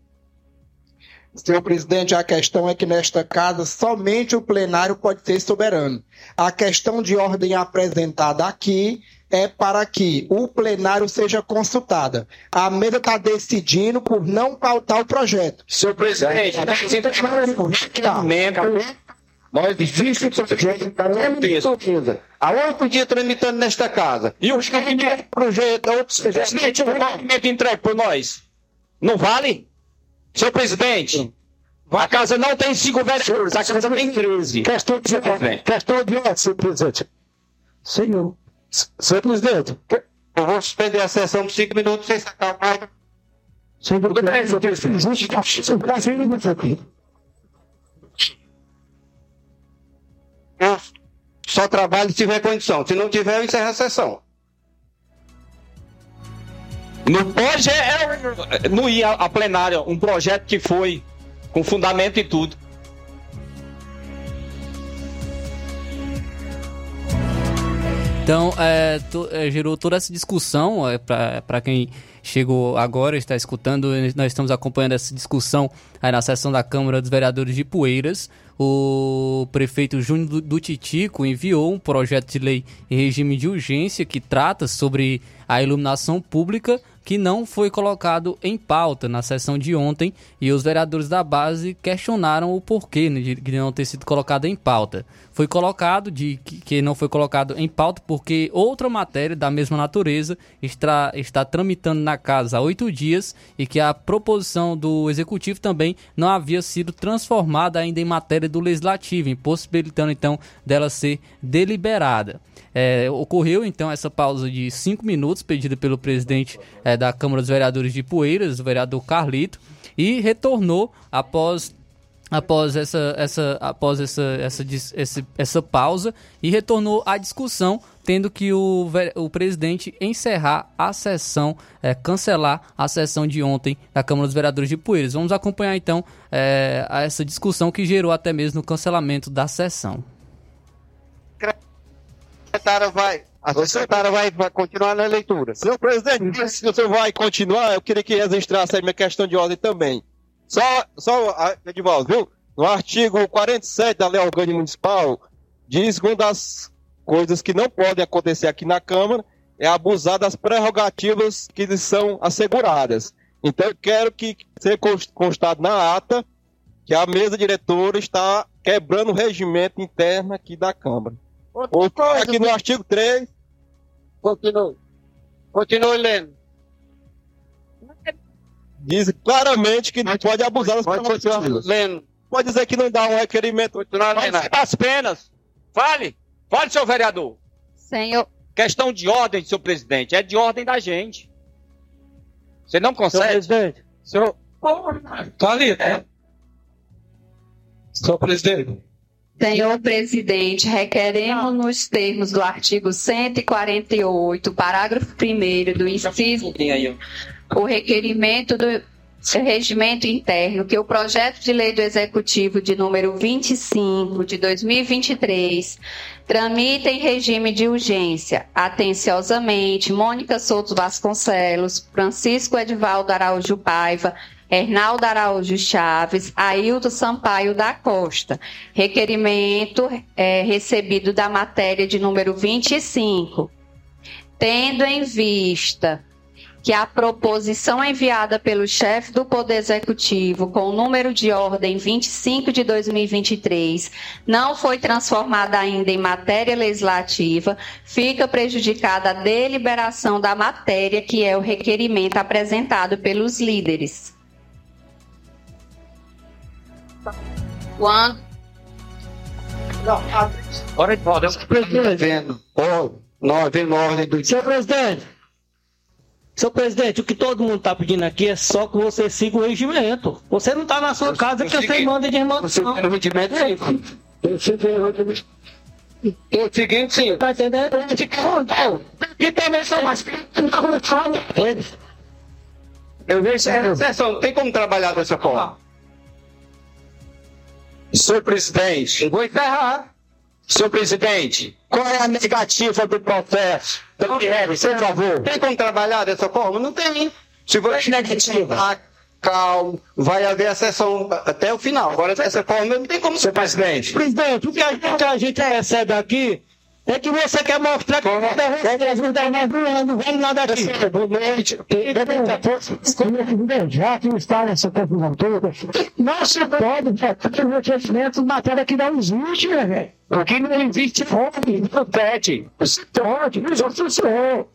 Senhor presidente, a questão é que nesta casa somente o plenário pode ser soberano. A questão de ordem apresentada aqui é para que o plenário seja consultada. A mesa está decidindo por não pautar o projeto. Senhor presidente, nós existe o projeto há oito dias tramitando nesta casa. E os projeto, outros presidente, o documento entregue por nós. Não vale? Senhor presidente, a casa não tem cinco vereadores, a casa tem 13. Questão de ordem. Questão de ordem, senhor presidente. Senhor. Senhor presidente. Eu vou suspender a sessão por cinco minutos sem sacar mais. Senhor presidente, existe Eu só trabalho se tiver condição. Se não tiver, eu encerro a sessão. Não pode é, é, não ir a, a plenária um projeto que foi com fundamento e tudo. Então, é, to, é, gerou toda essa discussão, é, para quem chegou agora, está escutando, nós estamos acompanhando essa discussão aí na sessão da Câmara dos Vereadores de Poeiras. O prefeito Júnior do, Titico enviou um projeto de lei em regime de urgência que trata sobre a iluminação pública que não foi colocado em pauta na sessão de ontem e os vereadores da base questionaram o porquê né, de não ter sido colocado em pauta. Foi colocado de que não foi colocado em pauta porque outra matéria da mesma natureza está, está tramitando na casa há oito dias e que a proposição do executivo também não havia sido transformada ainda em matéria do legislativo, impossibilitando então dela ser deliberada. É, ocorreu então essa pausa de cinco minutos pedida pelo presidente é, da Câmara dos Vereadores de Poeiras, o vereador Carlito, e retornou após após essa essa após essa essa, essa, essa pausa e retornou à discussão tendo que o, o presidente encerrar a sessão, é, cancelar a sessão de ontem da Câmara dos Vereadores de Poeiras. Vamos acompanhar então é, essa discussão que gerou até mesmo o cancelamento da sessão secretária vai. A secretária vai, vai continuar na leitura. Senhor presidente, se você vai continuar, eu queria que registrasse a minha questão de ordem também. Só, só, Edivaldo, viu? No artigo 47 da Lei Orgânica Municipal, diz que uma das coisas que não podem acontecer aqui na Câmara é abusar das prerrogativas que lhes são asseguradas. Então, eu quero que seja constado na ata que a mesa diretora está quebrando o regimento interno aqui da Câmara. Outra coisa, aqui no artigo 3. Continue. Continue lendo. Diz claramente que não pode abusar das prerrogativas. Lendo. Pode dizer que não dá um requerimento. Continuar lendo. As penas. Fale. Fale, senhor vereador. Senhor. Questão de ordem, senhor presidente. É de ordem da gente. Você não consegue? Senhor presidente. Senhor. Fale. É. Senhor presidente. Senhor presidente, requeremos nos termos do artigo 148, parágrafo 1 do inciso, o requerimento do regimento interno que o projeto de lei do Executivo de número 25 de 2023 tramita em regime de urgência. Atenciosamente, Mônica Souto Vasconcelos, Francisco Edivaldo Araújo Paiva, Hernaldo Araújo Chaves, Ailton Sampaio da Costa. Requerimento é, recebido da matéria de número 25. Tendo em vista que a proposição enviada pelo chefe do Poder Executivo com o número de ordem 25 de 2023 não foi transformada ainda em matéria legislativa, fica prejudicada a deliberação da matéria, que é o requerimento apresentado pelos líderes. Quando? Não, Agora pode. Vendo. Nós vemos a ordem do Senhor presidente. Senhor presidente, o que todo mundo está pedindo aqui é só que você siga o regimento. Você não está na sua casa que você manda de remoção. Você o regimento sim. O seguinte, sim. Tá entendendo? E também são mais. Eu vejo essa não tem como trabalhar dessa forma. Senhor presidente. Eu vou encerrar. Senhor presidente, qual é a negativa do processo? Então, por favor. Tem como trabalhar dessa forma? Não tem. Se você negativa, calmo, vai haver a sessão até o final. Agora, dessa forma, não tem como. Senhor presidente. Presidente, o que a gente, a gente recebe aqui é que você quer mostrar que você não vale nada aqui. Já que está nessa confusão toda, não se pode fazer investimento em matéria que não existe, meu velho. Aqui não existe fome, não pede. Você pode, nos outros senhor.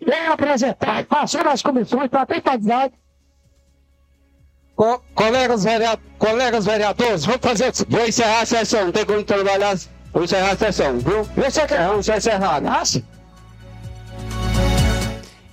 Vem apresentar, passou nas comissões para ter qualidade. Co colegas, vereadores, colegas vereadores, vou fazer. Vou encerrar a sessão, não tem como trabalhar. Vou encerrar a sessão, viu? Você quer? Vamos encerrar. Nossa.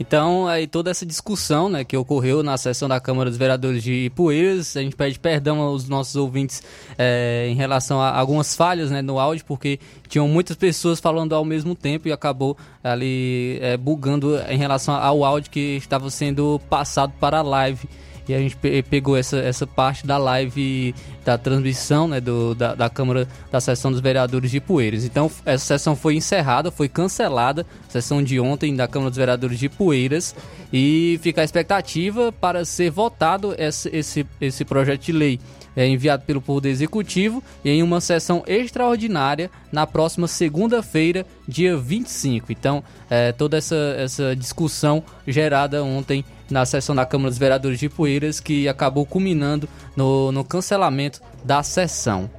Então, aí toda essa discussão né, que ocorreu na sessão da Câmara dos Vereadores de Ipueiras, a gente pede perdão aos nossos ouvintes é, em relação a algumas falhas né, no áudio, porque tinham muitas pessoas falando ao mesmo tempo e acabou ali é, bugando em relação ao áudio que estava sendo passado para a live e a gente pegou essa, essa parte da live da transmissão né, do, da, da Câmara da Sessão dos Vereadores de Poeiras. Então, essa sessão foi encerrada, foi cancelada, sessão de ontem da Câmara dos Vereadores de Poeiras, e fica a expectativa para ser votado esse, esse, esse projeto de lei é, enviado pelo Poder Executivo em uma sessão extraordinária na próxima segunda-feira, dia 25. Então, é, toda essa, essa discussão gerada ontem na sessão da Câmara dos Vereadores de Poeiras, que acabou culminando no, no cancelamento da sessão.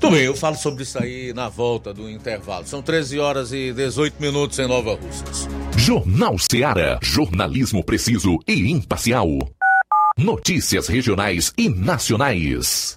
Tudo bem, eu falo sobre isso aí na volta do intervalo. São 13 horas e 18 minutos em Nova Russas. Jornal Seara. Jornalismo preciso e imparcial. Notícias regionais e nacionais.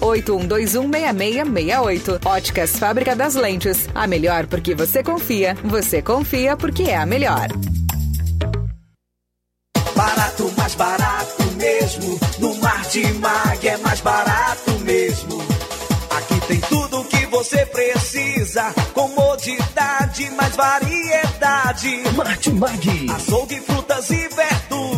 81216668. Óticas Fábrica das Lentes. A melhor porque você confia. Você confia porque é a melhor. Barato, mais barato mesmo. No Mar de Mag é mais barato mesmo. Aqui tem tudo o que você precisa. Comodidade, mais variedade. Martimag. Açougue, frutas e verduras.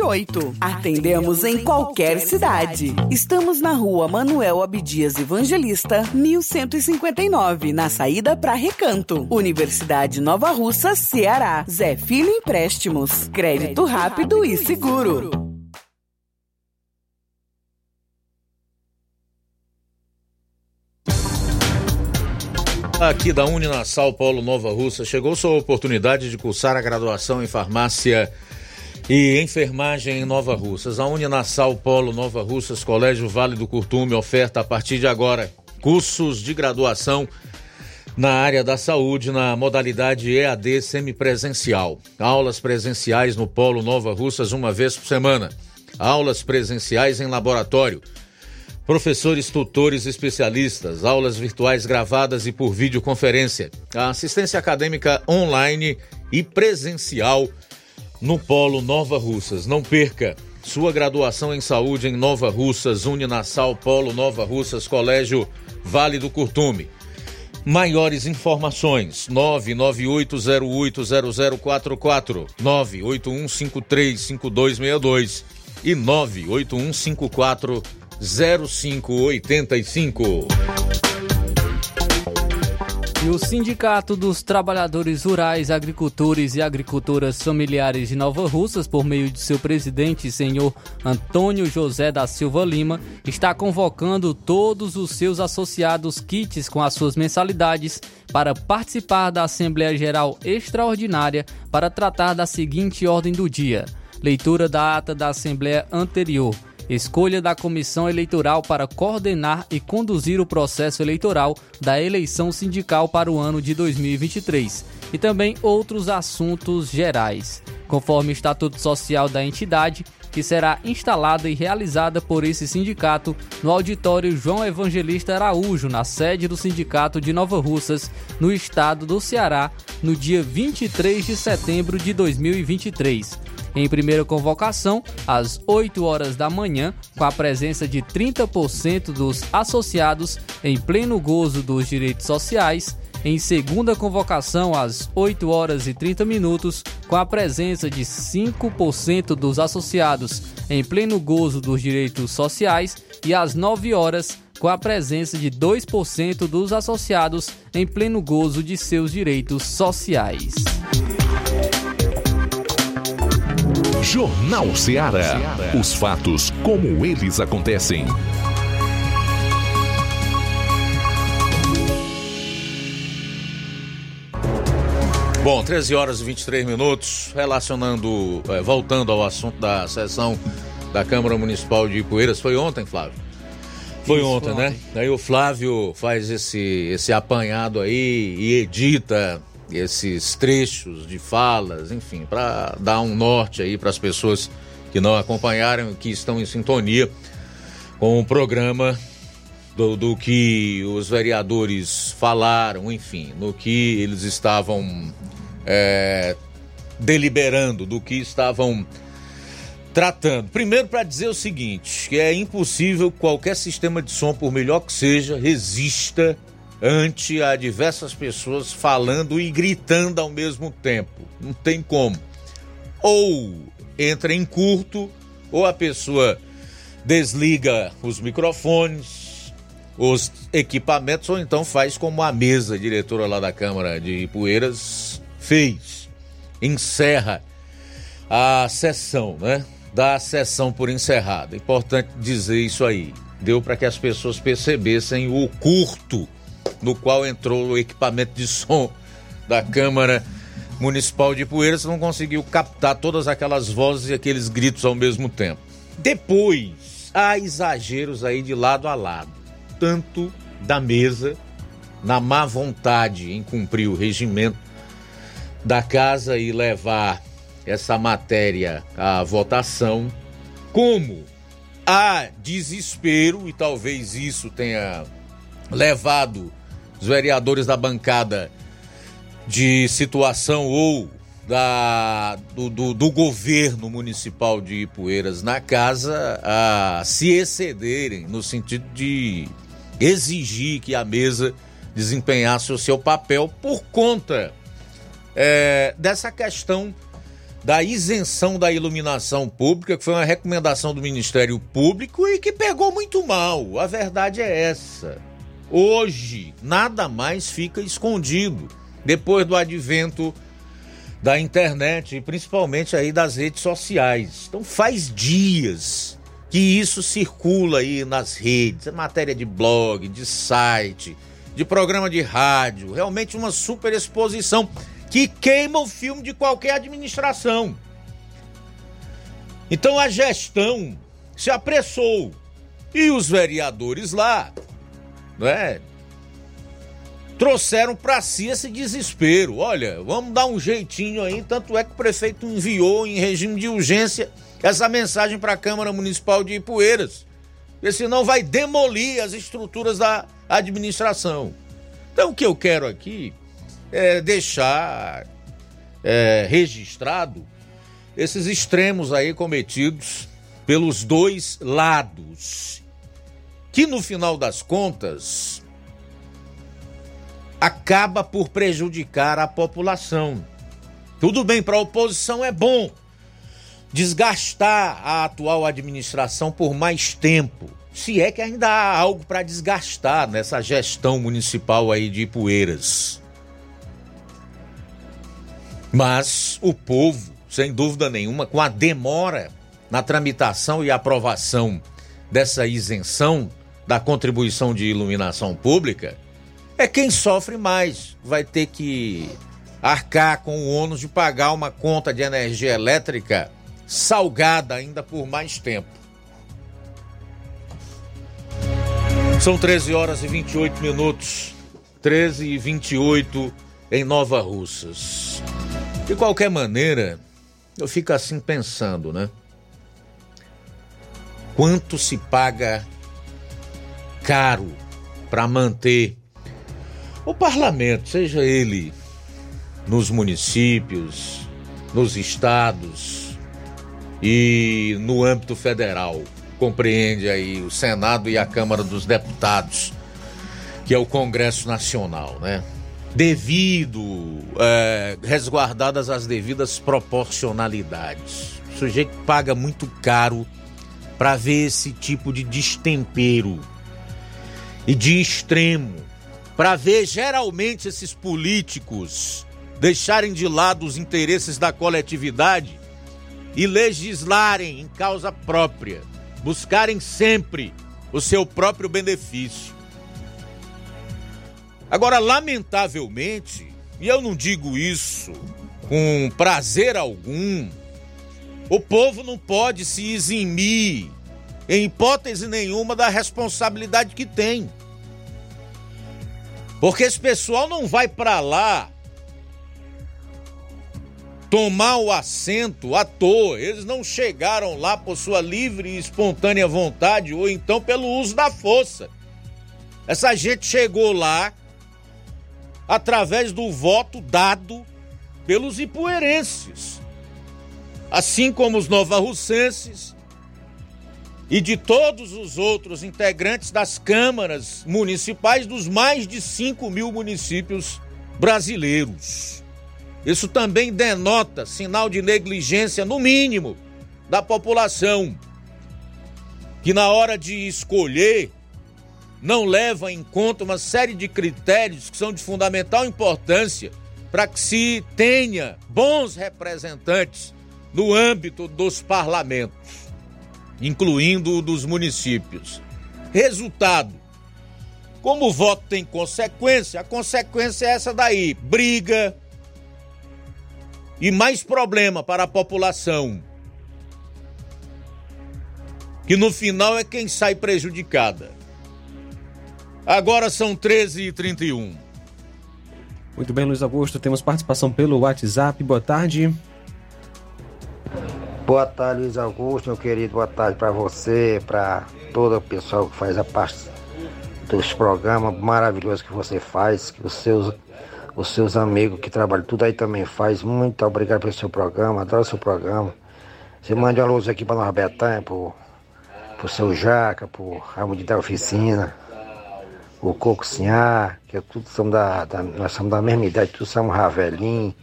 981330698. Atendemos em qualquer cidade. Estamos na rua Manuel Abdias Evangelista, 1159, na saída para Recanto. Universidade Nova Russa, Ceará. Zé Filho Empréstimos. Crédito rápido e seguro. Aqui da Uninasal Paulo Nova Russa, chegou sua oportunidade de cursar a graduação em farmácia e enfermagem em Nova Russas. A Uninasal Polo Nova Russas, Colégio Vale do Curtume, oferta a partir de agora cursos de graduação na área da saúde na modalidade EAD semipresencial. Aulas presenciais no Polo Nova Russas uma vez por semana. Aulas presenciais em laboratório professores, tutores, especialistas, aulas virtuais gravadas e por videoconferência, a assistência acadêmica online e presencial no Polo Nova Russas. Não perca sua graduação em saúde em Nova Russas, Uninasal Polo Nova Russas, Colégio Vale do Curtume. Maiores informações: 998080044, 981535262 e 98154 0585. E o Sindicato dos Trabalhadores Rurais, Agricultores e Agricultoras Familiares de Nova Russas, por meio de seu presidente, senhor Antônio José da Silva Lima, está convocando todos os seus associados kits com as suas mensalidades para participar da Assembleia Geral Extraordinária para tratar da seguinte ordem do dia: leitura da ata da Assembleia anterior escolha da comissão eleitoral para coordenar e conduzir o processo eleitoral da eleição sindical para o ano de 2023 e também outros assuntos gerais, conforme o Estatuto Social da entidade, que será instalada e realizada por esse sindicato no auditório João Evangelista Araújo, na sede do Sindicato de Nova Russas, no estado do Ceará, no dia 23 de setembro de 2023 em primeira convocação, às 8 horas da manhã, com a presença de 30% dos associados em pleno gozo dos direitos sociais. Em segunda convocação, às 8 horas e 30 minutos, com a presença de 5% dos associados em pleno gozo dos direitos sociais. E às 9 horas, com a presença de 2% dos associados em pleno gozo de seus direitos sociais. Jornal Ceará. Os fatos como eles acontecem. Bom, 13 horas e 23 minutos, relacionando, é, voltando ao assunto da sessão da Câmara Municipal de Ipueiras, foi ontem, Flávio? Foi Isso, ontem, foi né? ontem. Aí o Flávio faz esse, esse apanhado aí e edita esses trechos de falas, enfim, para dar um norte aí para as pessoas que não acompanharam, que estão em sintonia com o programa do, do, que os vereadores falaram, enfim, no que eles estavam é, deliberando, do que estavam tratando. Primeiro, para dizer o seguinte: que é impossível qualquer sistema de som, por melhor que seja, resista ante a diversas pessoas falando e gritando ao mesmo tempo. Não tem como. Ou entra em curto, ou a pessoa desliga os microfones, os equipamentos, ou então faz como a mesa diretora lá da Câmara de Ipueiras fez. Encerra a sessão, né? Dá a sessão por encerrada. Importante dizer isso aí. Deu para que as pessoas percebessem o curto no qual entrou o equipamento de som da Câmara Municipal de Poeiras, não conseguiu captar todas aquelas vozes e aqueles gritos ao mesmo tempo. Depois, há exageros aí de lado a lado, tanto da mesa, na má vontade em cumprir o regimento da casa e levar essa matéria à votação, como há desespero, e talvez isso tenha levado os vereadores da bancada de situação ou da, do, do, do, governo municipal de Ipueiras na casa a se excederem no sentido de exigir que a mesa desempenhasse o seu papel por conta é, dessa questão da isenção da iluminação pública, que foi uma recomendação do Ministério Público e que pegou muito mal. A verdade é essa. Hoje, nada mais fica escondido depois do advento da internet e principalmente aí das redes sociais. Então faz dias que isso circula aí nas redes, é matéria de blog, de site, de programa de rádio, realmente uma super exposição que queima o filme de qualquer administração. Então a gestão se apressou e os vereadores lá, não é? Trouxeram para si esse desespero. Olha, vamos dar um jeitinho aí. Tanto é que o prefeito enviou em regime de urgência essa mensagem para a Câmara Municipal de Ipueiras. Porque senão vai demolir as estruturas da administração. Então o que eu quero aqui é, deixar é, registrado esses extremos aí cometidos pelos dois lados, que no final das contas acaba por prejudicar a população. Tudo bem, para a oposição é bom desgastar a atual administração por mais tempo, se é que ainda há algo para desgastar nessa gestão municipal aí de Ipueiras. Mas o povo, sem dúvida nenhuma, com a demora na tramitação e aprovação dessa isenção da contribuição de iluminação pública, é quem sofre mais. Vai ter que arcar com o ônus de pagar uma conta de energia elétrica salgada ainda por mais tempo. São 13 horas e 28 minutos. 13 e 28 em Nova Russas. De qualquer maneira, eu fico assim pensando, né? Quanto se paga caro para manter o parlamento, seja ele nos municípios, nos estados e no âmbito federal. Compreende aí o Senado e a Câmara dos Deputados, que é o Congresso Nacional, né? devido, é, resguardadas as devidas proporcionalidades. O sujeito paga muito caro para ver esse tipo de destempero e de extremo, para ver geralmente esses políticos deixarem de lado os interesses da coletividade e legislarem em causa própria, buscarem sempre o seu próprio benefício. Agora, lamentavelmente, e eu não digo isso com prazer algum, o povo não pode se eximir, em hipótese nenhuma, da responsabilidade que tem. Porque esse pessoal não vai para lá tomar o assento à toa. Eles não chegaram lá por sua livre e espontânea vontade ou então pelo uso da força. Essa gente chegou lá através do voto dado pelos ipuerenses, assim como os novarrucenses e de todos os outros integrantes das câmaras municipais dos mais de 5 mil municípios brasileiros. Isso também denota sinal de negligência, no mínimo, da população, que na hora de escolher não leva em conta uma série de critérios que são de fundamental importância para que se tenha bons representantes no âmbito dos parlamentos, incluindo o dos municípios. Resultado: como o voto tem consequência, a consequência é essa daí: briga e mais problema para a população. Que no final é quem sai prejudicada. Agora são 13h31. Muito bem, Luiz Augusto. Temos participação pelo WhatsApp. Boa tarde. Boa tarde, Luiz Augusto, meu querido. Boa tarde para você, para todo o pessoal que faz a parte dos programas maravilhosos que você faz, que os seus, os seus amigos que trabalham tudo aí também faz. Muito obrigado pelo seu programa, adoro seu programa. Você manda uma luz aqui para nós, Betanha, pro, pro seu Jaca, pro Ramon da Oficina, o Coco que é tudo somos da, da, nós somos da mesma idade, todos somos Ravelim,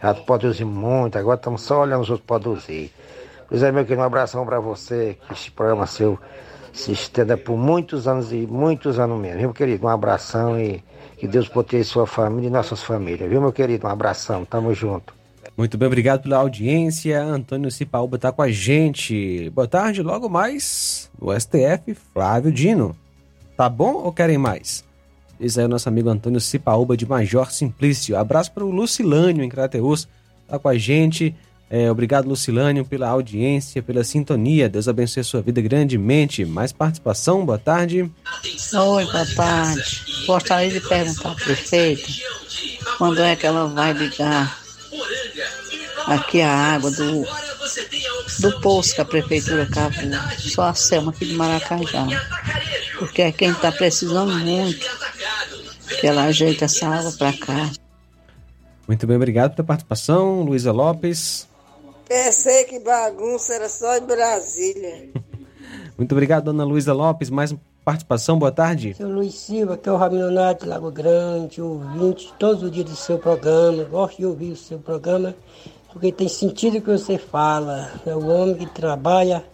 já produzimos muito, agora estamos só olhando os outros produzir. Pois é, meu querido, um abração para você, que esse programa seu se estenda por muitos anos e muitos anos mesmo, viu, meu querido? Um abração e que Deus proteja sua família e nossas famílias, viu, meu querido? Um abração, tamo junto. Muito bem, obrigado pela audiência. Antônio Cipaúba está com a gente. Boa tarde, logo mais no STF, Flávio Dino. Tá bom ou querem mais? Diz aí o nosso amigo Antônio Cipaúba de Major Simplício. Abraço para o Lucilânio em Crateus, tá com a gente. É, obrigado, Lucilânio, pela audiência, pela sintonia. Deus abençoe a sua vida grandemente. Mais participação, boa tarde. Oi, boa tarde. Gostaria de perguntar à prefeita quando é que ela vai ligar aqui a água do, do poço que a prefeitura cavou. Só a Selma aqui de Maracajá. Porque é quem está precisando muito que ela ajeite essa água para cá. Muito bem, obrigado pela participação, Luísa Lopes. Pensei que bagunça era só em Brasília. Muito obrigado, dona Luísa Lopes. Mais participação, boa tarde. Seu Luiz Silva, que é o Rabino Nath, Lago Grande, ouvinte todos os dias do seu programa. Gosto de ouvir o seu programa, porque tem sentido o que você fala. É o homem que trabalha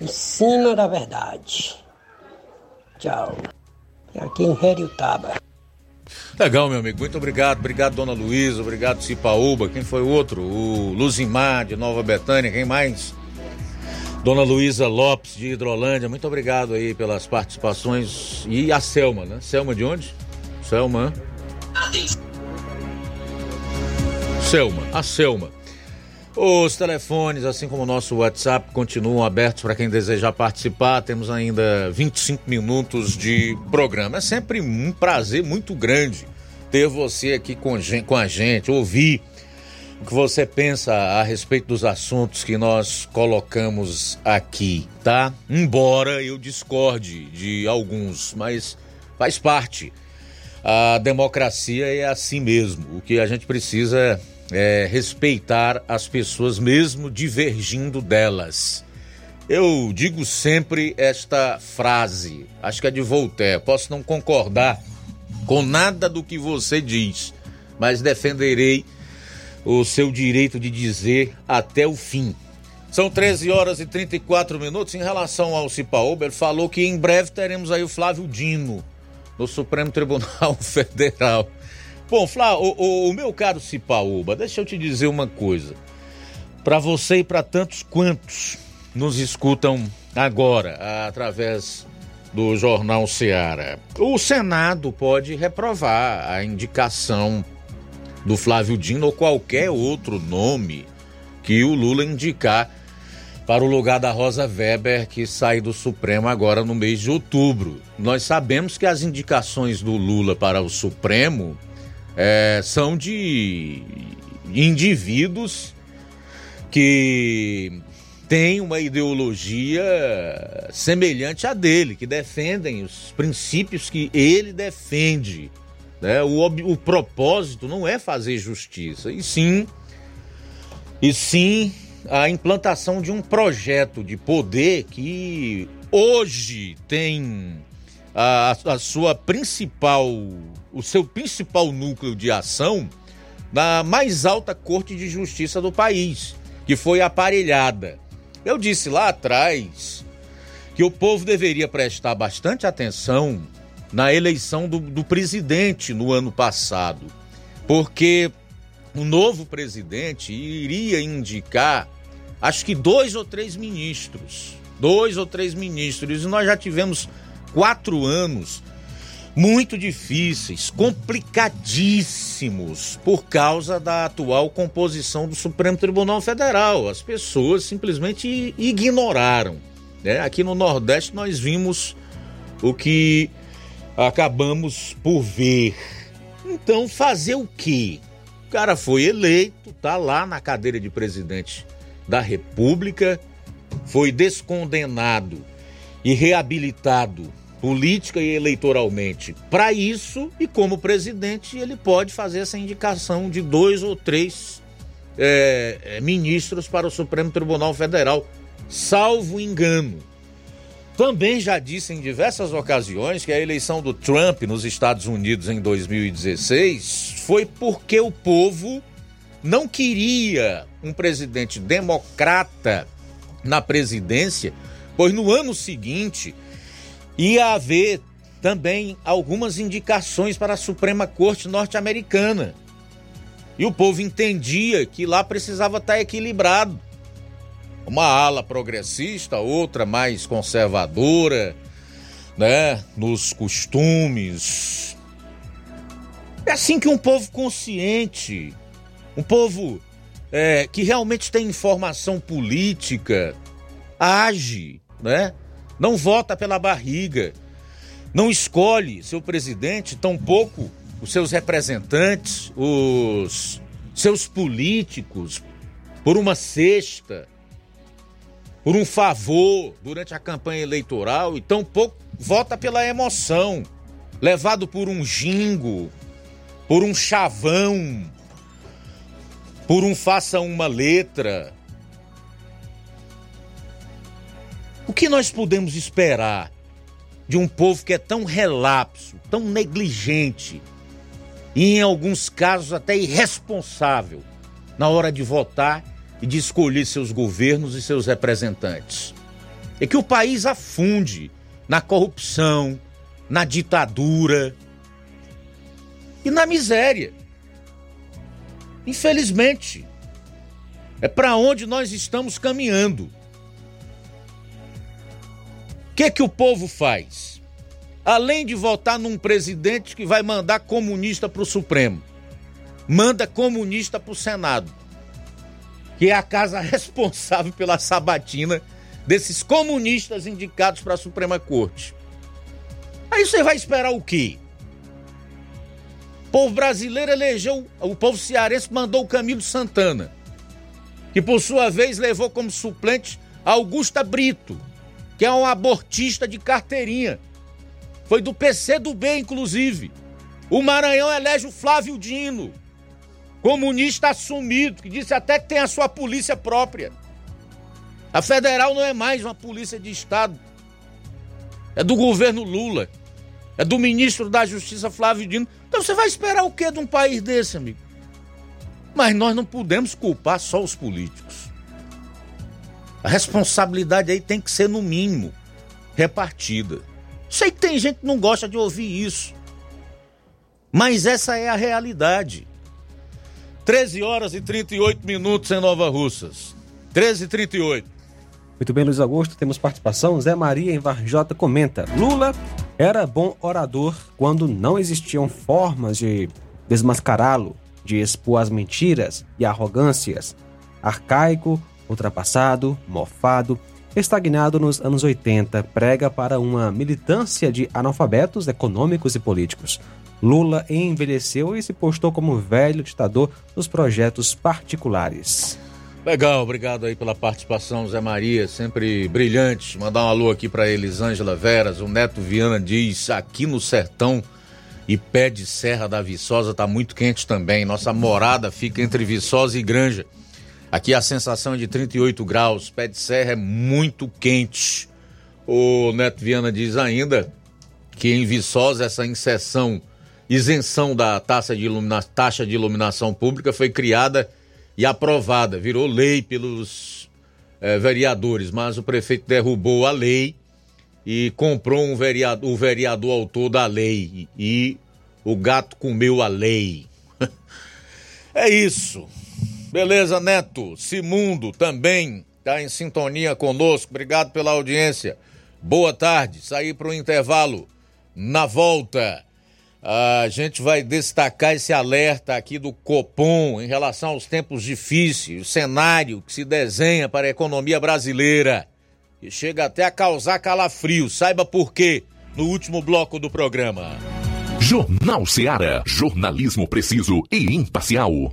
em cima da verdade. Tchau. Aqui em Heriutaba. Legal, meu amigo. Muito obrigado. Obrigado, dona Luísa. Obrigado, Cipaúba. Quem foi o outro? O Luzimar, de Nova Betânia. Quem mais? Dona Luísa Lopes, de Hidrolândia. Muito obrigado aí pelas participações. E a Selma, né? Selma de onde? Selma. Selma. A Selma. Os telefones, assim como o nosso WhatsApp, continuam abertos para quem desejar participar. Temos ainda 25 minutos de programa. É sempre um prazer muito grande ter você aqui com, a gente, ouvir o que você pensa a respeito dos assuntos que nós colocamos aqui, tá? Embora eu discorde de alguns, mas faz parte. A democracia é assim mesmo. O que a gente precisa é respeitar as pessoas, mesmo divergindo delas. Eu digo sempre esta frase, acho que é de Voltaire. Posso não concordar com nada do que você diz, mas defenderei o seu direito de dizer até o fim. São 13 horas e 34 minutos. Em relação ao Cipaúba, ele falou que em breve teremos aí o Flávio Dino no Supremo Tribunal [laughs] Federal. Bom, Flávio, o, o, o meu caro Cipaúba, deixa eu te dizer uma coisa. Para você e para tantos quantos nos escutam agora através do Jornal Seara, o Senado pode reprovar a indicação do Flávio Dino ou qualquer outro nome que o Lula indicar para o lugar da Rosa Weber, que sai do Supremo agora no mês de outubro. Nós sabemos que as indicações do Lula para o Supremo é, são de indivíduos que têm uma ideologia semelhante à dele, que defendem os princípios que ele defende. Né? O, o propósito não é fazer justiça, e sim, e sim a implantação de um projeto de poder que hoje tem a, a sua principal, o seu principal núcleo de ação na mais alta corte de justiça do país, que foi aparelhada. Eu disse lá atrás que o povo deveria prestar bastante atenção na eleição do, do presidente no ano passado, porque o novo presidente iria indicar, acho que dois ou três ministros. Dois ou três ministros. E nós já tivemos quatro anos muito difíceis, complicadíssimos, por causa da atual composição do Supremo Tribunal Federal. As pessoas simplesmente ignoraram. Né? Aqui no Nordeste nós vimos o que acabamos por ver. Então, fazer o quê? O cara foi eleito, tá lá na cadeira de presidente da República, foi descondenado e reabilitado política e eleitoralmente para isso, e como presidente, ele pode fazer essa indicação de dois ou três é, ministros para o Supremo Tribunal Federal, salvo engano. Também já disse em diversas ocasiões que a eleição do Trump nos Estados Unidos em 2016 foi porque o povo não queria um presidente democrata na presidência, pois no ano seguinte ia haver também algumas indicações para a Suprema Corte norte-americana. E o povo entendia que lá precisava estar equilibrado uma ala progressista, outra mais conservadora, né, nos costumes. É assim que um povo consciente, um povo é, que realmente tem informação política, age, né? Não vota pela barriga, não escolhe seu presidente, tampouco os seus representantes, os seus políticos, por uma cesta por um favor durante a campanha eleitoral e tampouco vota pela emoção, levado por um jingo, por um chavão, por um faça uma letra. O que nós podemos esperar de um povo que é tão relapso, tão negligente e, em alguns casos, até irresponsável na hora de votar e de escolher seus governos e seus representantes. É que o país afunde na corrupção, na ditadura e na miséria. Infelizmente, é para onde nós estamos caminhando. Que que o povo faz? Além de votar num presidente que vai mandar comunista para o Supremo, manda comunista para o Senado que é a casa [laughs] responsável pela sabatina desses comunistas indicados para a Suprema Corte. Aí você vai esperar o quê? O povo brasileiro elegeu, o povo cearense mandou o Camilo Santana, que por sua vez levou como suplente Augusta Brito, que é um abortista de carteirinha. Foi do PC do B, inclusive. O Maranhão elege o Flávio Dino, comunista assumido, que disse até que tem a sua polícia própria. A federal não é mais uma polícia de Estado. É do governo Lula. É do ministro da Justiça Flávio Dino. Então você vai esperar o que de um país desse, amigo? Mas nós não podemos culpar só os políticos. Responsabilidade aí tem que ser, no mínimo, repartida. Sei que tem gente que não gosta de ouvir isso. Mas essa é a realidade. 13 horas e 38 minutos em Nova Russas. 13 e 38. Muito bem, Luiz Augusto, temos participação. Zé Maria em Varjota comenta: Lula era bom orador quando não existiam formas de desmascará-lo, de expor as mentiras e arrogâncias. Arcaico, ultrapassado, mofado, estagnado nos anos 80, prega para uma militância de analfabetos econômicos e políticos. Lula envelheceu e se postou como velho ditador nos projetos particulares. Legal, obrigado aí pela participação, Zé Maria, sempre brilhante. Mandar um alô aqui para Elisângela Veras. O Neto Viana diz: aqui no sertão e pé de serra da Viçosa tá muito quente também. Nossa morada fica entre Viçosa e Granja. Aqui a sensação é de 38 graus, pé de serra é muito quente. O Neto Viana diz ainda que em Viçosa essa inserção isenção da taxa de, ilumina... taxa de iluminação pública foi criada e aprovada, virou lei pelos é, vereadores, mas o prefeito derrubou a lei e comprou um vereador, o vereador autor da lei e o gato comeu a lei. [laughs] é isso. Beleza, Neto. Simundo também está em sintonia conosco. Obrigado pela audiência. Boa tarde. Saí para o intervalo. Na volta a gente vai destacar esse alerta aqui do Copom em relação aos tempos difíceis, o cenário que se desenha para a economia brasileira, e chega até a causar calafrio. Saiba por quê no último bloco do programa. Jornal Seara. Jornalismo preciso e imparcial.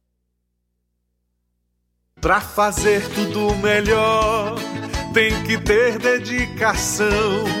Pra fazer tudo melhor, tem que ter dedicação.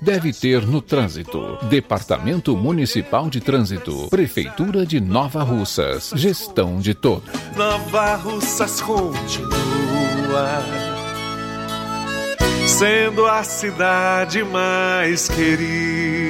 deve ter no trânsito. Departamento Municipal de Trânsito, Prefeitura de Nova Russas, gestão de todos. Nova Russas continua sendo a cidade mais querida.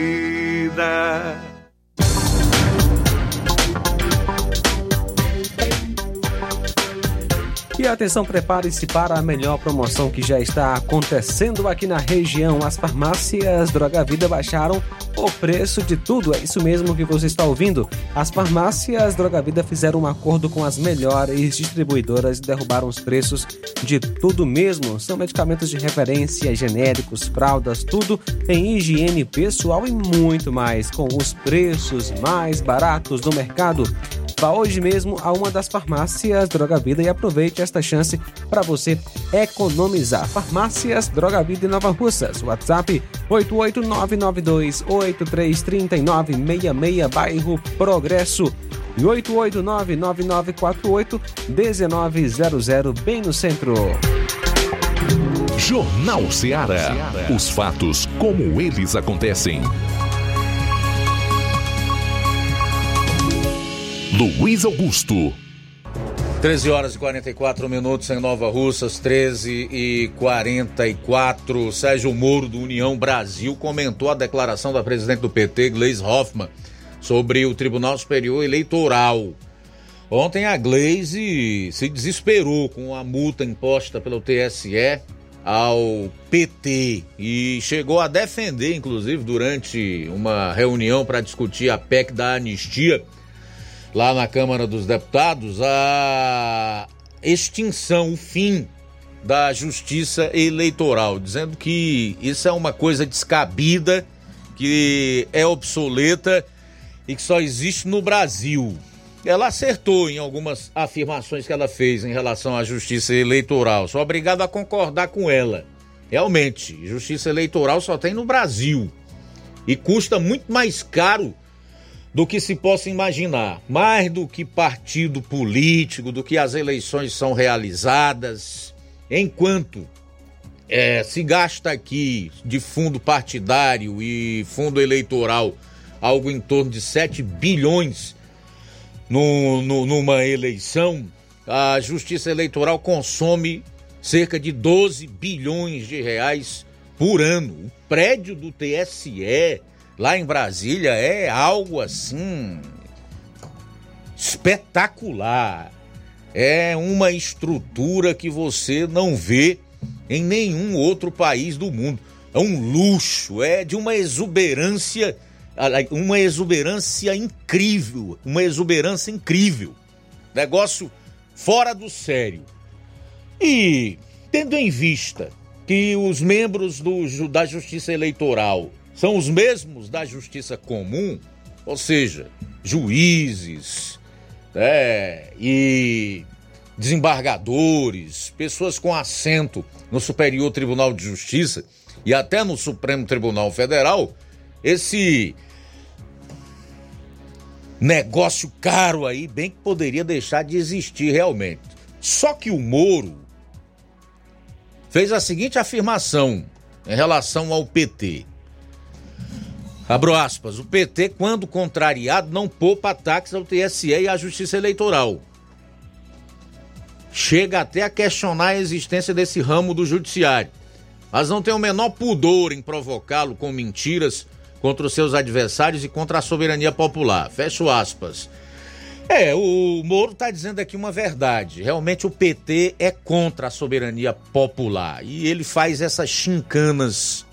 E atenção, prepare-se para a melhor promoção que já está acontecendo aqui na região. As farmácias Droga Vida baixaram o preço de tudo. É isso mesmo que você está ouvindo. As farmácias Droga Vida fizeram um acordo com as melhores distribuidoras e derrubaram os preços de tudo mesmo. São medicamentos de referência, genéricos, fraldas, tudo em higiene pessoal e muito mais, com os preços mais baratos do mercado. Vá hoje mesmo a uma das farmácias Droga Vida e aproveite esta chance para você economizar. Farmácias Droga Vida em Nova Russas. WhatsApp 88992833966, bairro Progresso. E 88999481900, bem no centro. Jornal Ceará. Os fatos como eles acontecem. Luiz Augusto. 13 horas e 44 minutos em Nova Russas, 13 e 44. Sérgio Moro, do União Brasil, comentou a declaração da presidente do PT, Gleisi Hoffmann, sobre o Tribunal Superior Eleitoral. Ontem a Gleisi se desesperou com a multa imposta pelo TSE ao PT e chegou a defender, inclusive, durante uma reunião para discutir a PEC da anistia lá na Câmara dos Deputados a extinção, o fim da justiça eleitoral, dizendo que isso é uma coisa descabida, que é obsoleta e que só existe no Brasil. Ela acertou em algumas afirmações que ela fez em relação à justiça eleitoral. Sou obrigado a concordar com ela. Realmente, justiça eleitoral só tem no Brasil. E custa muito mais caro do que se possa imaginar. Mais do que partido político, do que as eleições são realizadas. Enquanto é, se gasta aqui de fundo partidário e fundo eleitoral algo em torno de 7 bilhões no, no, numa eleição, a Justiça Eleitoral consome cerca de 12 bilhões de reais por ano. O prédio do TSE lá em Brasília é algo assim espetacular. é uma estrutura que você não vê em nenhum outro país do mundo. É um luxo, é de uma exuberância, uma exuberância incrível, uma exuberância incrível. Negócio fora do sério. E tendo em vista que os membros do, da Justiça Eleitoral são os mesmos da Justiça Comum, ou seja, juízes é, e desembargadores, pessoas com assento no Superior Tribunal de Justiça e até no Supremo Tribunal Federal, esse negócio caro aí, bem que poderia deixar de existir realmente. Só que o Moro fez a seguinte afirmação em relação ao PT. Abro aspas, o PT, quando contrariado, não poupa ataques ao TSE e à Justiça Eleitoral. Chega até a questionar a existência desse ramo do judiciário, mas não tem o menor pudor em provocá-lo com mentiras contra os seus adversários e contra a soberania popular. Fecho aspas. É, o Moro está dizendo aqui uma verdade. Realmente o PT é contra a soberania popular. E ele faz essas chincanas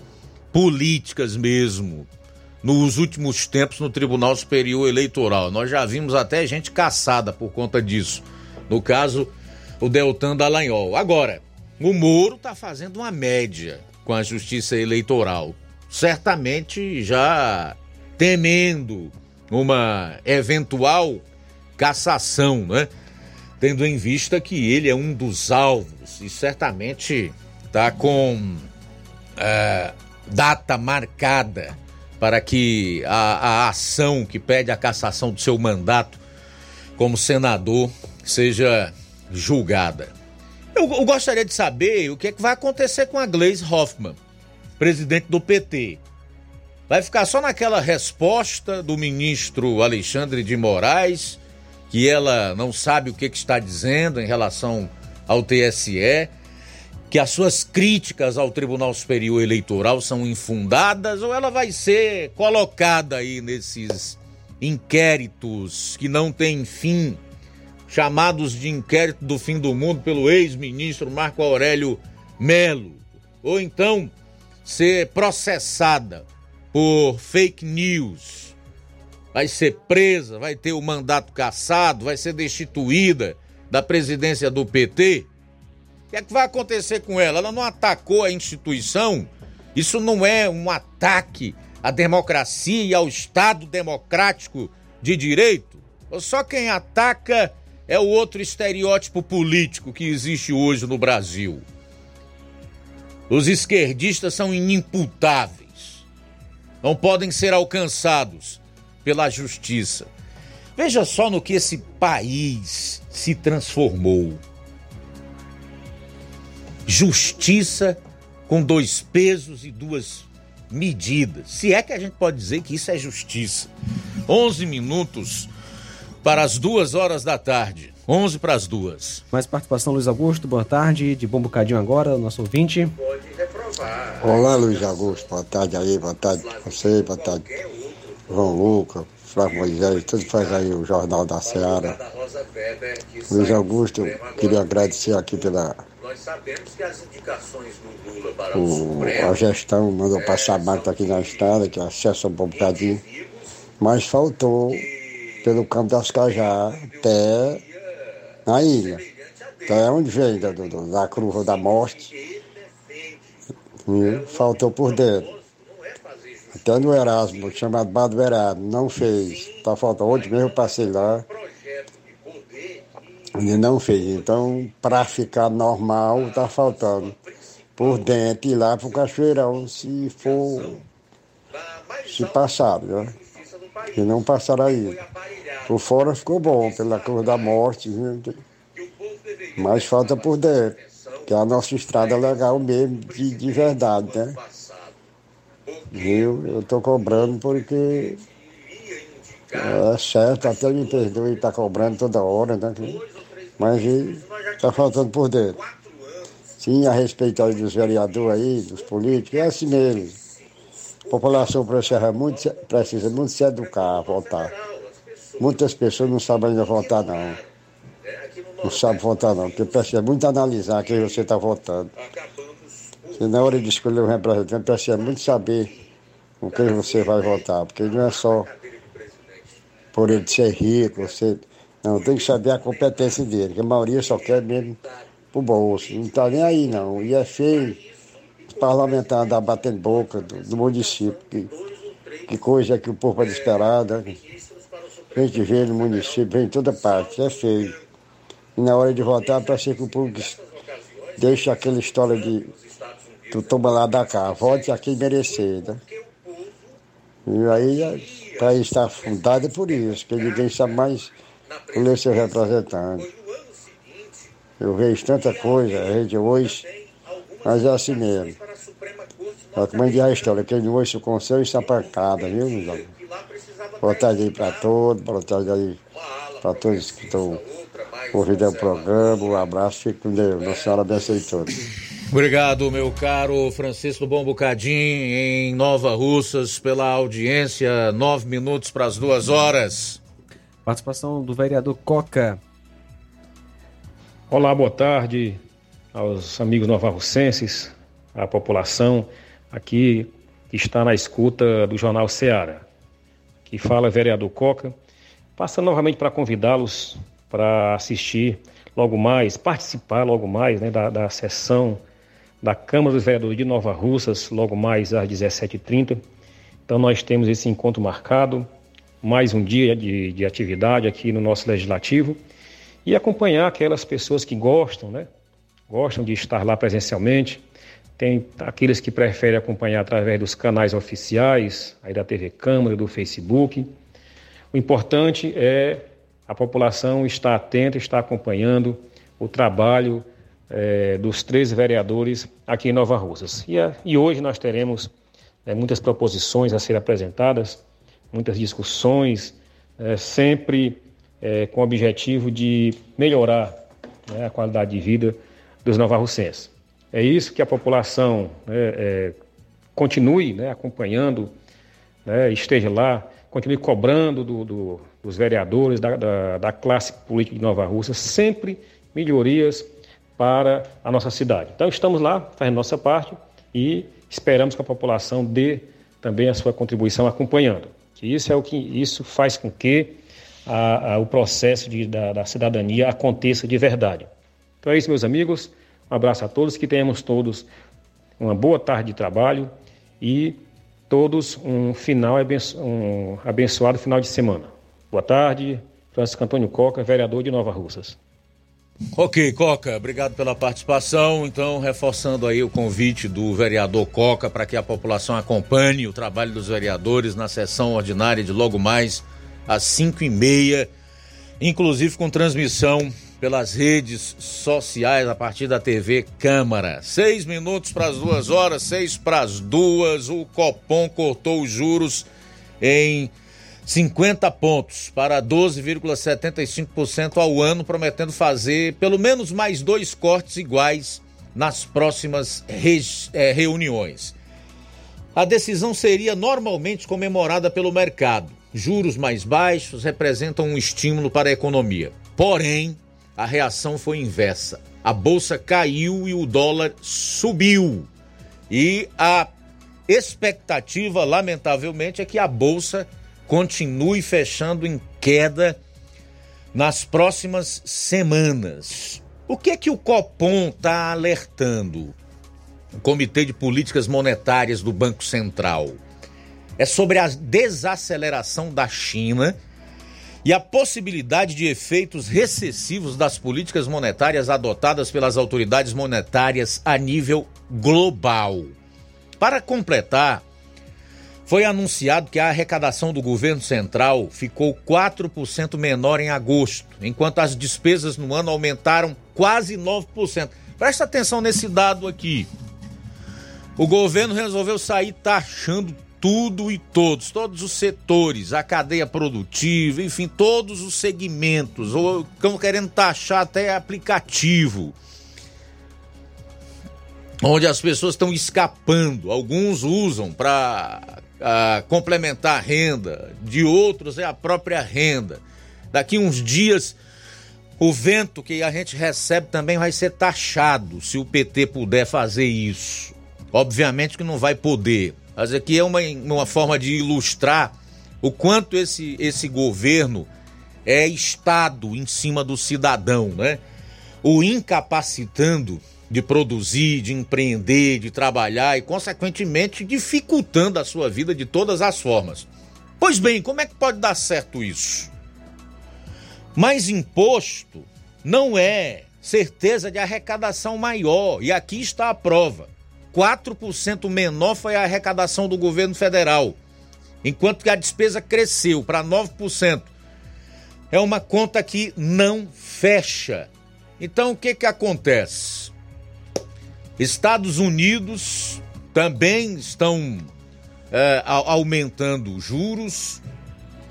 políticas mesmo nos últimos tempos no Tribunal Superior Eleitoral. Nós já vimos até gente caçada por conta disso. No caso, o Deltan Dallagnol. Agora, o Moro está fazendo uma média com a Justiça Eleitoral certamente já temendo uma eventual cassação, né? Tendo em vista que ele é um dos alvos e certamente está com é, data marcada para que a, a ação que pede a cassação do seu mandato como senador seja julgada. Eu, eu, gostaria de saber o que, é que vai acontecer com a Gleisi Hoffmann presidente do PT. Vai ficar só naquela resposta do ministro Alexandre de Moraes, que ela não sabe o que, que está dizendo em relação ao TSE, que as suas críticas ao Tribunal Superior Eleitoral são infundadas, ou ela vai ser colocada aí nesses inquéritos que não têm fim, chamados de inquérito do fim do mundo pelo ex-ministro Marco Aurélio Melo, ou então ser processada por fake news, vai ser presa, vai ter o mandato cassado, vai ser destituída da presidência do PT. Que é que vai acontecer com ela? Ela não atacou a instituição? Isso não é um ataque à democracia e ao Estado democrático de direito? Ou só quem ataca é o outro estereótipo político que existe hoje no Brasil? Os esquerdistas são inimputáveis. Não podem ser alcançados pela justiça. Veja só no que esse país se transformou. Justiça com dois pesos e duas medidas. Se é que a gente pode dizer que isso é justiça. 11 minutos para as duas horas da tarde. 11 para as duas. Mais participação, Luiz Augusto. Boa tarde. De bom bocadinho agora, nosso ouvinte. Pode reprovar. Olá, Luiz Augusto. Boa tarde aí. Boa tarde você. Boa tarde, João Lucas, Flávio Moisés. Tudo faz aí o Jornal da Seara. Luiz Augusto, queria agradecer aqui pela. Nós sabemos que as indicações do Lula para o, Supremo, A gestão mandou passar mato aqui na estrada, que acesso um bocadinho. Mas faltou pelo campo das Cajá até na ilha. Então é onde vem da, da cruz da morte. E faltou por dentro. Até no Erasmo, chamado Bar do Erasmo, não fez. Tá faltando. Ontem mesmo eu passei lá. E não fez. Então, para ficar normal, tá faltando. Por dentro e lá pro Cachoeirão, se for. Se passar, né? E não passaram aí. Por fora ficou bom, pela cor da morte, viu? mas falta por dentro, que é a nossa estrada legal mesmo, de, de verdade, né? Viu? Eu estou cobrando porque é certo, até me perdoe estar tá cobrando toda hora, né? Mas está faltando por dentro. Sim, a respeito aí dos vereadores aí, dos políticos, é assim mesmo. A população precisa muito, precisa muito se educar, votar. Muitas pessoas não sabem ainda votar, não. não sabe votar não, porque precisa muito analisar quem você está votando. Na hora de escolher um representante, precisa muito saber com quem você vai votar, porque não é só por ele ser rico, você. Não, tem que saber a competência dele, que a maioria só quer mesmo pro bolso. Não tá nem aí não. E é feio os parlamentares andar batendo boca do, do município. Que, que coisa que o povo pode esperar, né? Gente vê no município, vem em toda parte, é feio. E na hora de votar, parece que o público deixa aquela história de tu toma lá da cá, vote a quem merecer, né? E aí, para estar fundado é por isso, que ninguém sabe mais ler seu representante. Eu vejo tanta coisa, a gente hoje, mas é assim mesmo. É como diz a história, quem ouve o conselho está pancada, viu, meus amigos? Boa tarde aí para todos, boa tarde aí para todos que estão ouvindo o programa. Um abraço, fique com Deus. Nossa Senhora abençoe todos. Obrigado, meu caro Francisco Bom Bocadinho, em Nova Russas, pela audiência. Nove minutos para as duas horas. Participação do vereador Coca. Olá, boa tarde aos amigos novarrocenses, à população aqui que está na escuta do Jornal Ceará. Que fala vereador Coca. Passando novamente para convidá-los para assistir logo mais, participar logo mais né, da, da sessão da Câmara dos Vereadores de Nova Russas, logo mais às 17h30. Então nós temos esse encontro marcado, mais um dia de, de atividade aqui no nosso Legislativo e acompanhar aquelas pessoas que gostam, né? Gostam de estar lá presencialmente. Tem aqueles que preferem acompanhar através dos canais oficiais, aí da TV Câmara, do Facebook. O importante é a população estar atenta, estar acompanhando o trabalho é, dos três vereadores aqui em Nova Russas. E, a, e hoje nós teremos é, muitas proposições a serem apresentadas, muitas discussões, é, sempre com o objetivo de melhorar né, a qualidade de vida dos novarrucenses. É isso que a população né, continue né, acompanhando, né, esteja lá, continue cobrando do, do, dos vereadores, da, da, da, classe política de Nova Rússia, sempre melhorias para a nossa cidade. Então estamos lá, fazendo nossa parte e esperamos que a população dê também a sua contribuição acompanhando. Isso é o que isso faz com que a, a, o processo de, da, da cidadania aconteça de verdade. Então é isso, meus amigos. Um abraço a todos, que tenhamos todos uma boa tarde de trabalho e todos um final um abençoado final de semana. Boa tarde, Francisco Antônio Coca, vereador de Nova Russas. Ok, Coca, obrigado pela participação. Então, reforçando aí o convite do vereador Coca para que a população acompanhe o trabalho dos vereadores na sessão ordinária de logo mais às cinco e meia, inclusive com transmissão pelas redes sociais a partir da TV Câmara. Seis minutos para as duas horas, seis para as duas. O Copom cortou os juros em 50 pontos para 12,75% ao ano, prometendo fazer pelo menos mais dois cortes iguais nas próximas é, reuniões. A decisão seria normalmente comemorada pelo mercado. Juros mais baixos representam um estímulo para a economia. Porém, a reação foi inversa. A bolsa caiu e o dólar subiu. E a expectativa, lamentavelmente, é que a bolsa continue fechando em queda nas próximas semanas. O que é que o Copom está alertando? O Comitê de Políticas Monetárias do Banco Central. É sobre a desaceleração da China e a possibilidade de efeitos recessivos das políticas monetárias adotadas pelas autoridades monetárias a nível global. Para completar, foi anunciado que a arrecadação do governo central ficou 4% menor em agosto, enquanto as despesas no ano aumentaram quase 9%. Presta atenção nesse dado aqui. O governo resolveu sair taxando tudo e todos, todos os setores, a cadeia produtiva, enfim, todos os segmentos, ou estão querendo taxar até aplicativo onde as pessoas estão escapando. Alguns usam para complementar a renda, de outros é a própria renda. Daqui uns dias O vento que a gente recebe também vai ser taxado se o PT puder fazer isso. Obviamente que não vai poder, mas aqui é uma, uma forma de ilustrar o quanto esse, esse governo é Estado em cima do cidadão, né? O incapacitando de produzir, de empreender, de trabalhar e, consequentemente, dificultando a sua vida de todas as formas. Pois bem, como é que pode dar certo isso? Mais imposto não é certeza de arrecadação maior, e aqui está a prova. 4% menor foi a arrecadação do governo federal, enquanto que a despesa cresceu para 9%. É uma conta que não fecha. Então o que que acontece? Estados Unidos também estão é, aumentando juros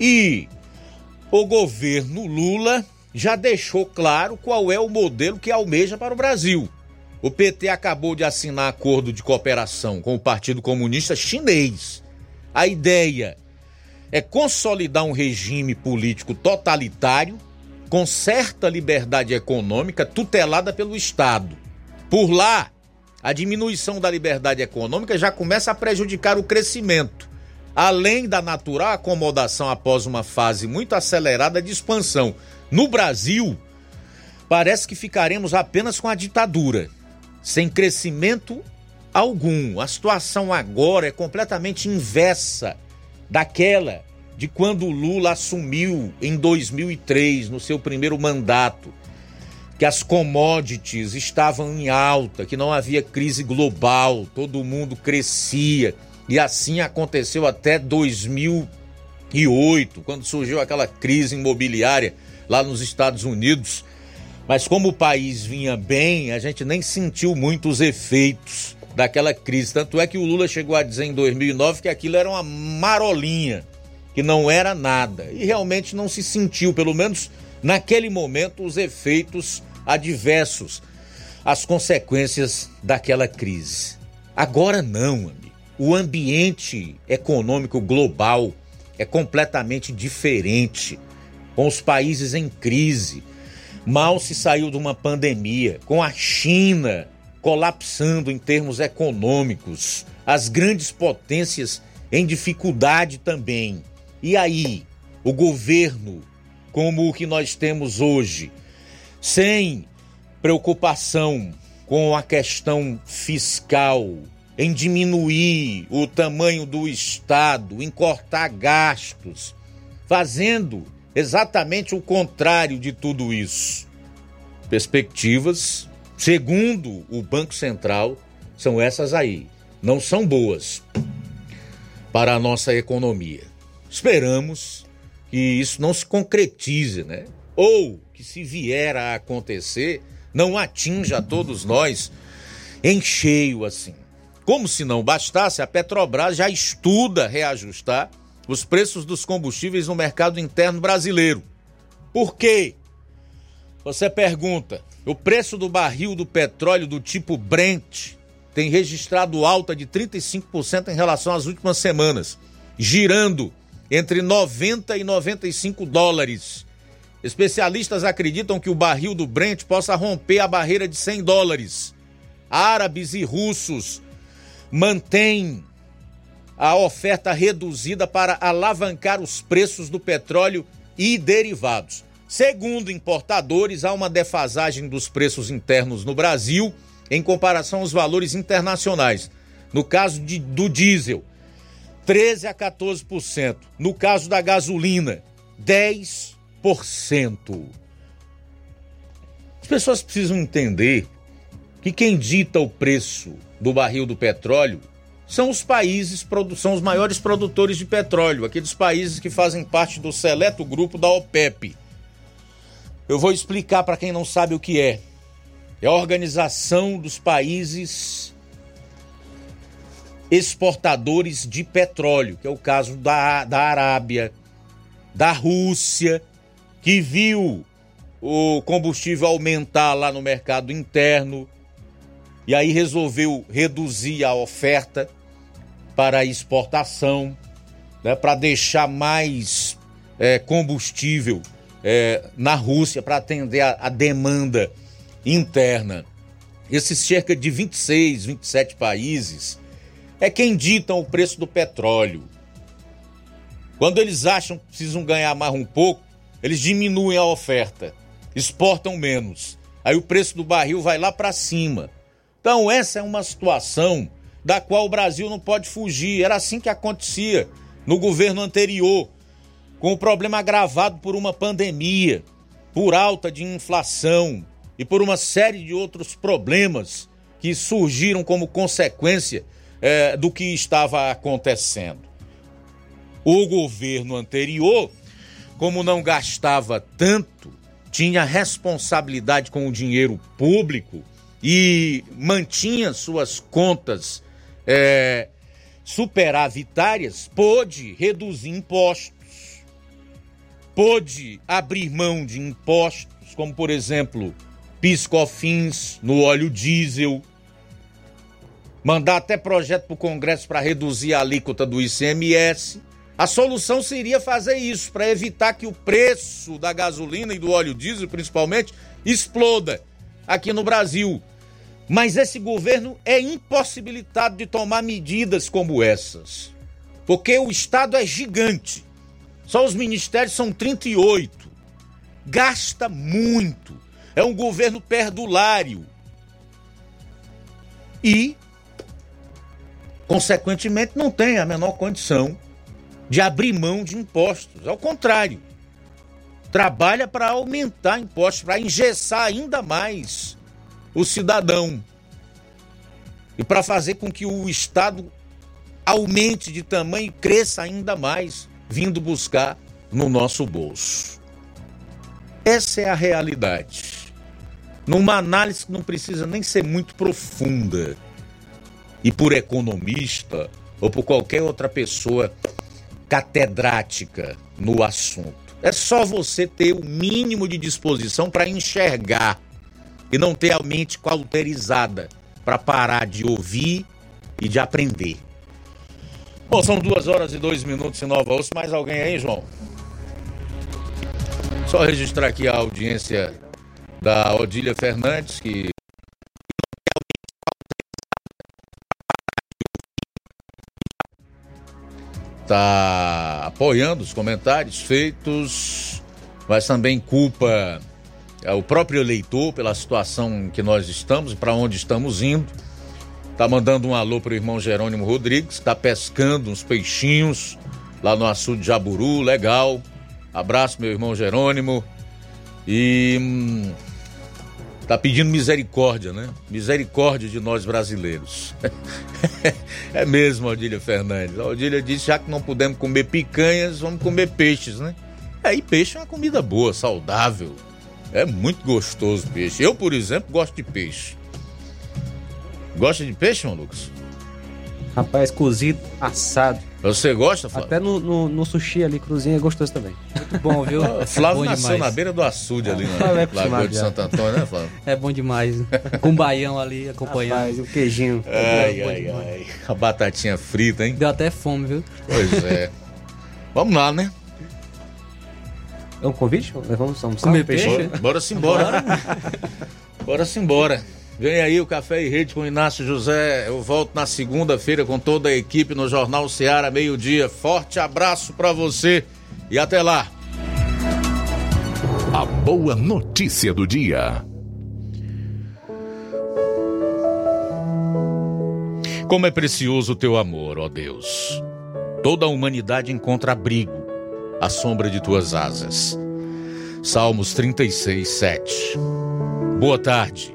e o governo Lula já deixou claro qual é o modelo que almeja para o Brasil. O PT acabou de assinar acordo de cooperação com o Partido Comunista Chinês. A ideia é consolidar um regime político totalitário com certa liberdade econômica tutelada pelo Estado. Por lá, a diminuição da liberdade econômica já começa a prejudicar o crescimento além da natural acomodação após uma fase muito acelerada de expansão. No Brasil, parece que ficaremos apenas com a ditadura, sem crescimento algum. A situação agora é completamente inversa daquela de quando Lula assumiu em 2003, no seu primeiro mandato, que as commodities estavam em alta, que não havia crise global, todo mundo crescia e assim aconteceu até 2008, quando surgiu aquela crise imobiliária lá nos Estados Unidos. Mas como o país vinha bem, a gente nem sentiu muito os efeitos daquela crise. Tanto é que o Lula chegou a dizer em 2009 que aquilo era uma marolinha, que não era nada. E realmente não se sentiu, pelo menos naquele momento, os efeitos adversos, as consequências daquela crise. Agora não, amigo o ambiente econômico global é completamente diferente, com os países em crise. Mal se saiu de uma pandemia, com a China colapsando em termos econômicos, as grandes potências em dificuldade também. E aí, o governo, como o que nós temos hoje, sem preocupação com a questão fiscal, em diminuir o tamanho do Estado, em cortar gastos, fazendo exatamente o contrário de tudo isso. Perspectivas, segundo o Banco Central, são essas aí. Não são boas para a nossa economia. Esperamos que isso não se concretize, né? Ou que se vier a acontecer, não atinja todos nós em cheio assim. Como se não bastasse, a Petrobras já estuda reajustar os preços dos combustíveis no mercado interno brasileiro. Por quê? Você pergunta, o preço do barril do petróleo do tipo Brent tem registrado alta de 35% em relação às últimas semanas, girando entre 90 e 95 dólares. Especialistas acreditam que o barril do Brent possa romper a barreira de 100 dólares. Árabes e russos mantém a oferta reduzida para alavancar os preços do petróleo e derivados. Segundo importadores, há uma defasagem dos preços internos no Brasil em comparação aos valores internacionais. No caso de, do diesel, 13 a 14%. No caso da gasolina, 10%. As pessoas precisam entender que quem dita o preço do barril do petróleo são os países, são os maiores produtores de petróleo, aqueles países que fazem parte do seleto grupo da OPEP. Eu vou explicar para quem não sabe o que é. É a Organização dos Países Exportadores de Petróleo, que é o caso da, da Arábia, da Rússia, que viu o combustível aumentar lá no mercado interno, e aí resolveu reduzir a oferta para exportação, né, para deixar mais é, combustível é, na Rússia para atender a, a demanda interna. Esses cerca de 26, 27 países é quem ditam o preço do petróleo. Quando eles acham que precisam ganhar mais um pouco, eles diminuem a oferta, exportam menos. Aí o preço do barril vai lá para cima. Então, essa é uma situação da qual o Brasil não pode fugir. Era assim que acontecia no governo anterior, com o problema agravado por uma pandemia, por alta de inflação e por uma série de outros problemas que surgiram como consequência é, do que estava acontecendo. O governo anterior, como não gastava tanto, tinha responsabilidade com o dinheiro público e mantinha suas contas é, superavitárias, pôde reduzir impostos, pôde abrir mão de impostos, como por exemplo piscofins no óleo diesel, mandar até projeto para o Congresso para reduzir a alíquota do ICMS. A solução seria fazer isso, para evitar que o preço da gasolina e do óleo diesel, principalmente, exploda aqui no Brasil. Mas esse governo é impossibilitado de tomar medidas como essas. Porque o Estado é gigante. Só os ministérios são 38. Gasta muito. É um governo perdulário. E, consequentemente, não tem a menor condição de abrir mão de impostos. Ao contrário, trabalha para aumentar impostos, para engessar ainda mais o cidadão e para fazer com que o Estado aumente de tamanho e cresça ainda mais, vindo buscar no nosso bolso. Essa é a realidade. Numa análise que não precisa nem ser muito profunda, e por economista ou por qualquer outra pessoa catedrática no assunto. É só você ter o mínimo de disposição para enxergar e não ter a mente cauterizada para parar de ouvir e de aprender. Bom, são duas horas e dois minutos em Nova Osso. Mais alguém aí, João? Só registrar aqui a audiência da Odília Fernandes, que está apoiando os comentários feitos, mas também culpa é, o próprio eleitor pela situação que nós estamos e para onde estamos indo. Tá mandando um alô pro irmão Jerônimo Rodrigues, está pescando uns peixinhos lá no açude de Jaburu, legal. Abraço, meu irmão Jerônimo. E tá pedindo misericórdia, né? Misericórdia de nós brasileiros. [laughs] é mesmo, Odília Fernandes. A Odília disse: já que não podemos comer picanhas, vamos comer peixes, né? É, e peixe é uma comida boa, saudável. É muito gostoso peixe. Eu, por exemplo, gosto de peixe. Gosta de peixe, João Lucas? Rapaz, cozido, assado. Você gosta, Flávio? Até no, no, no sushi ali, cruzinho, é gostoso também. Muito bom, viu? Flávio bom nasceu demais. na beira do açude ali, né? Flávio é Lagoa de. Santo Antônio, né, Flávio? É bom demais. Com um baião ali acompanhando. Rapaz, o queijinho. Ai, bom ai, demais. ai. A batatinha frita, hein? Deu até fome, viu? Pois é. Vamos lá, né? É um convite? Vamos almoçar Comer um peixe? Bora, bora simbora. Bora simbora. Vem aí o Café e Rede com Inácio José. Eu volto na segunda-feira com toda a equipe no Jornal Seara, meio-dia. Forte abraço pra você e até lá. A boa notícia do dia. Como é precioso o teu amor, ó Deus. Toda a humanidade encontra abrigo à sombra de tuas asas. Salmos 36, 7. Boa tarde.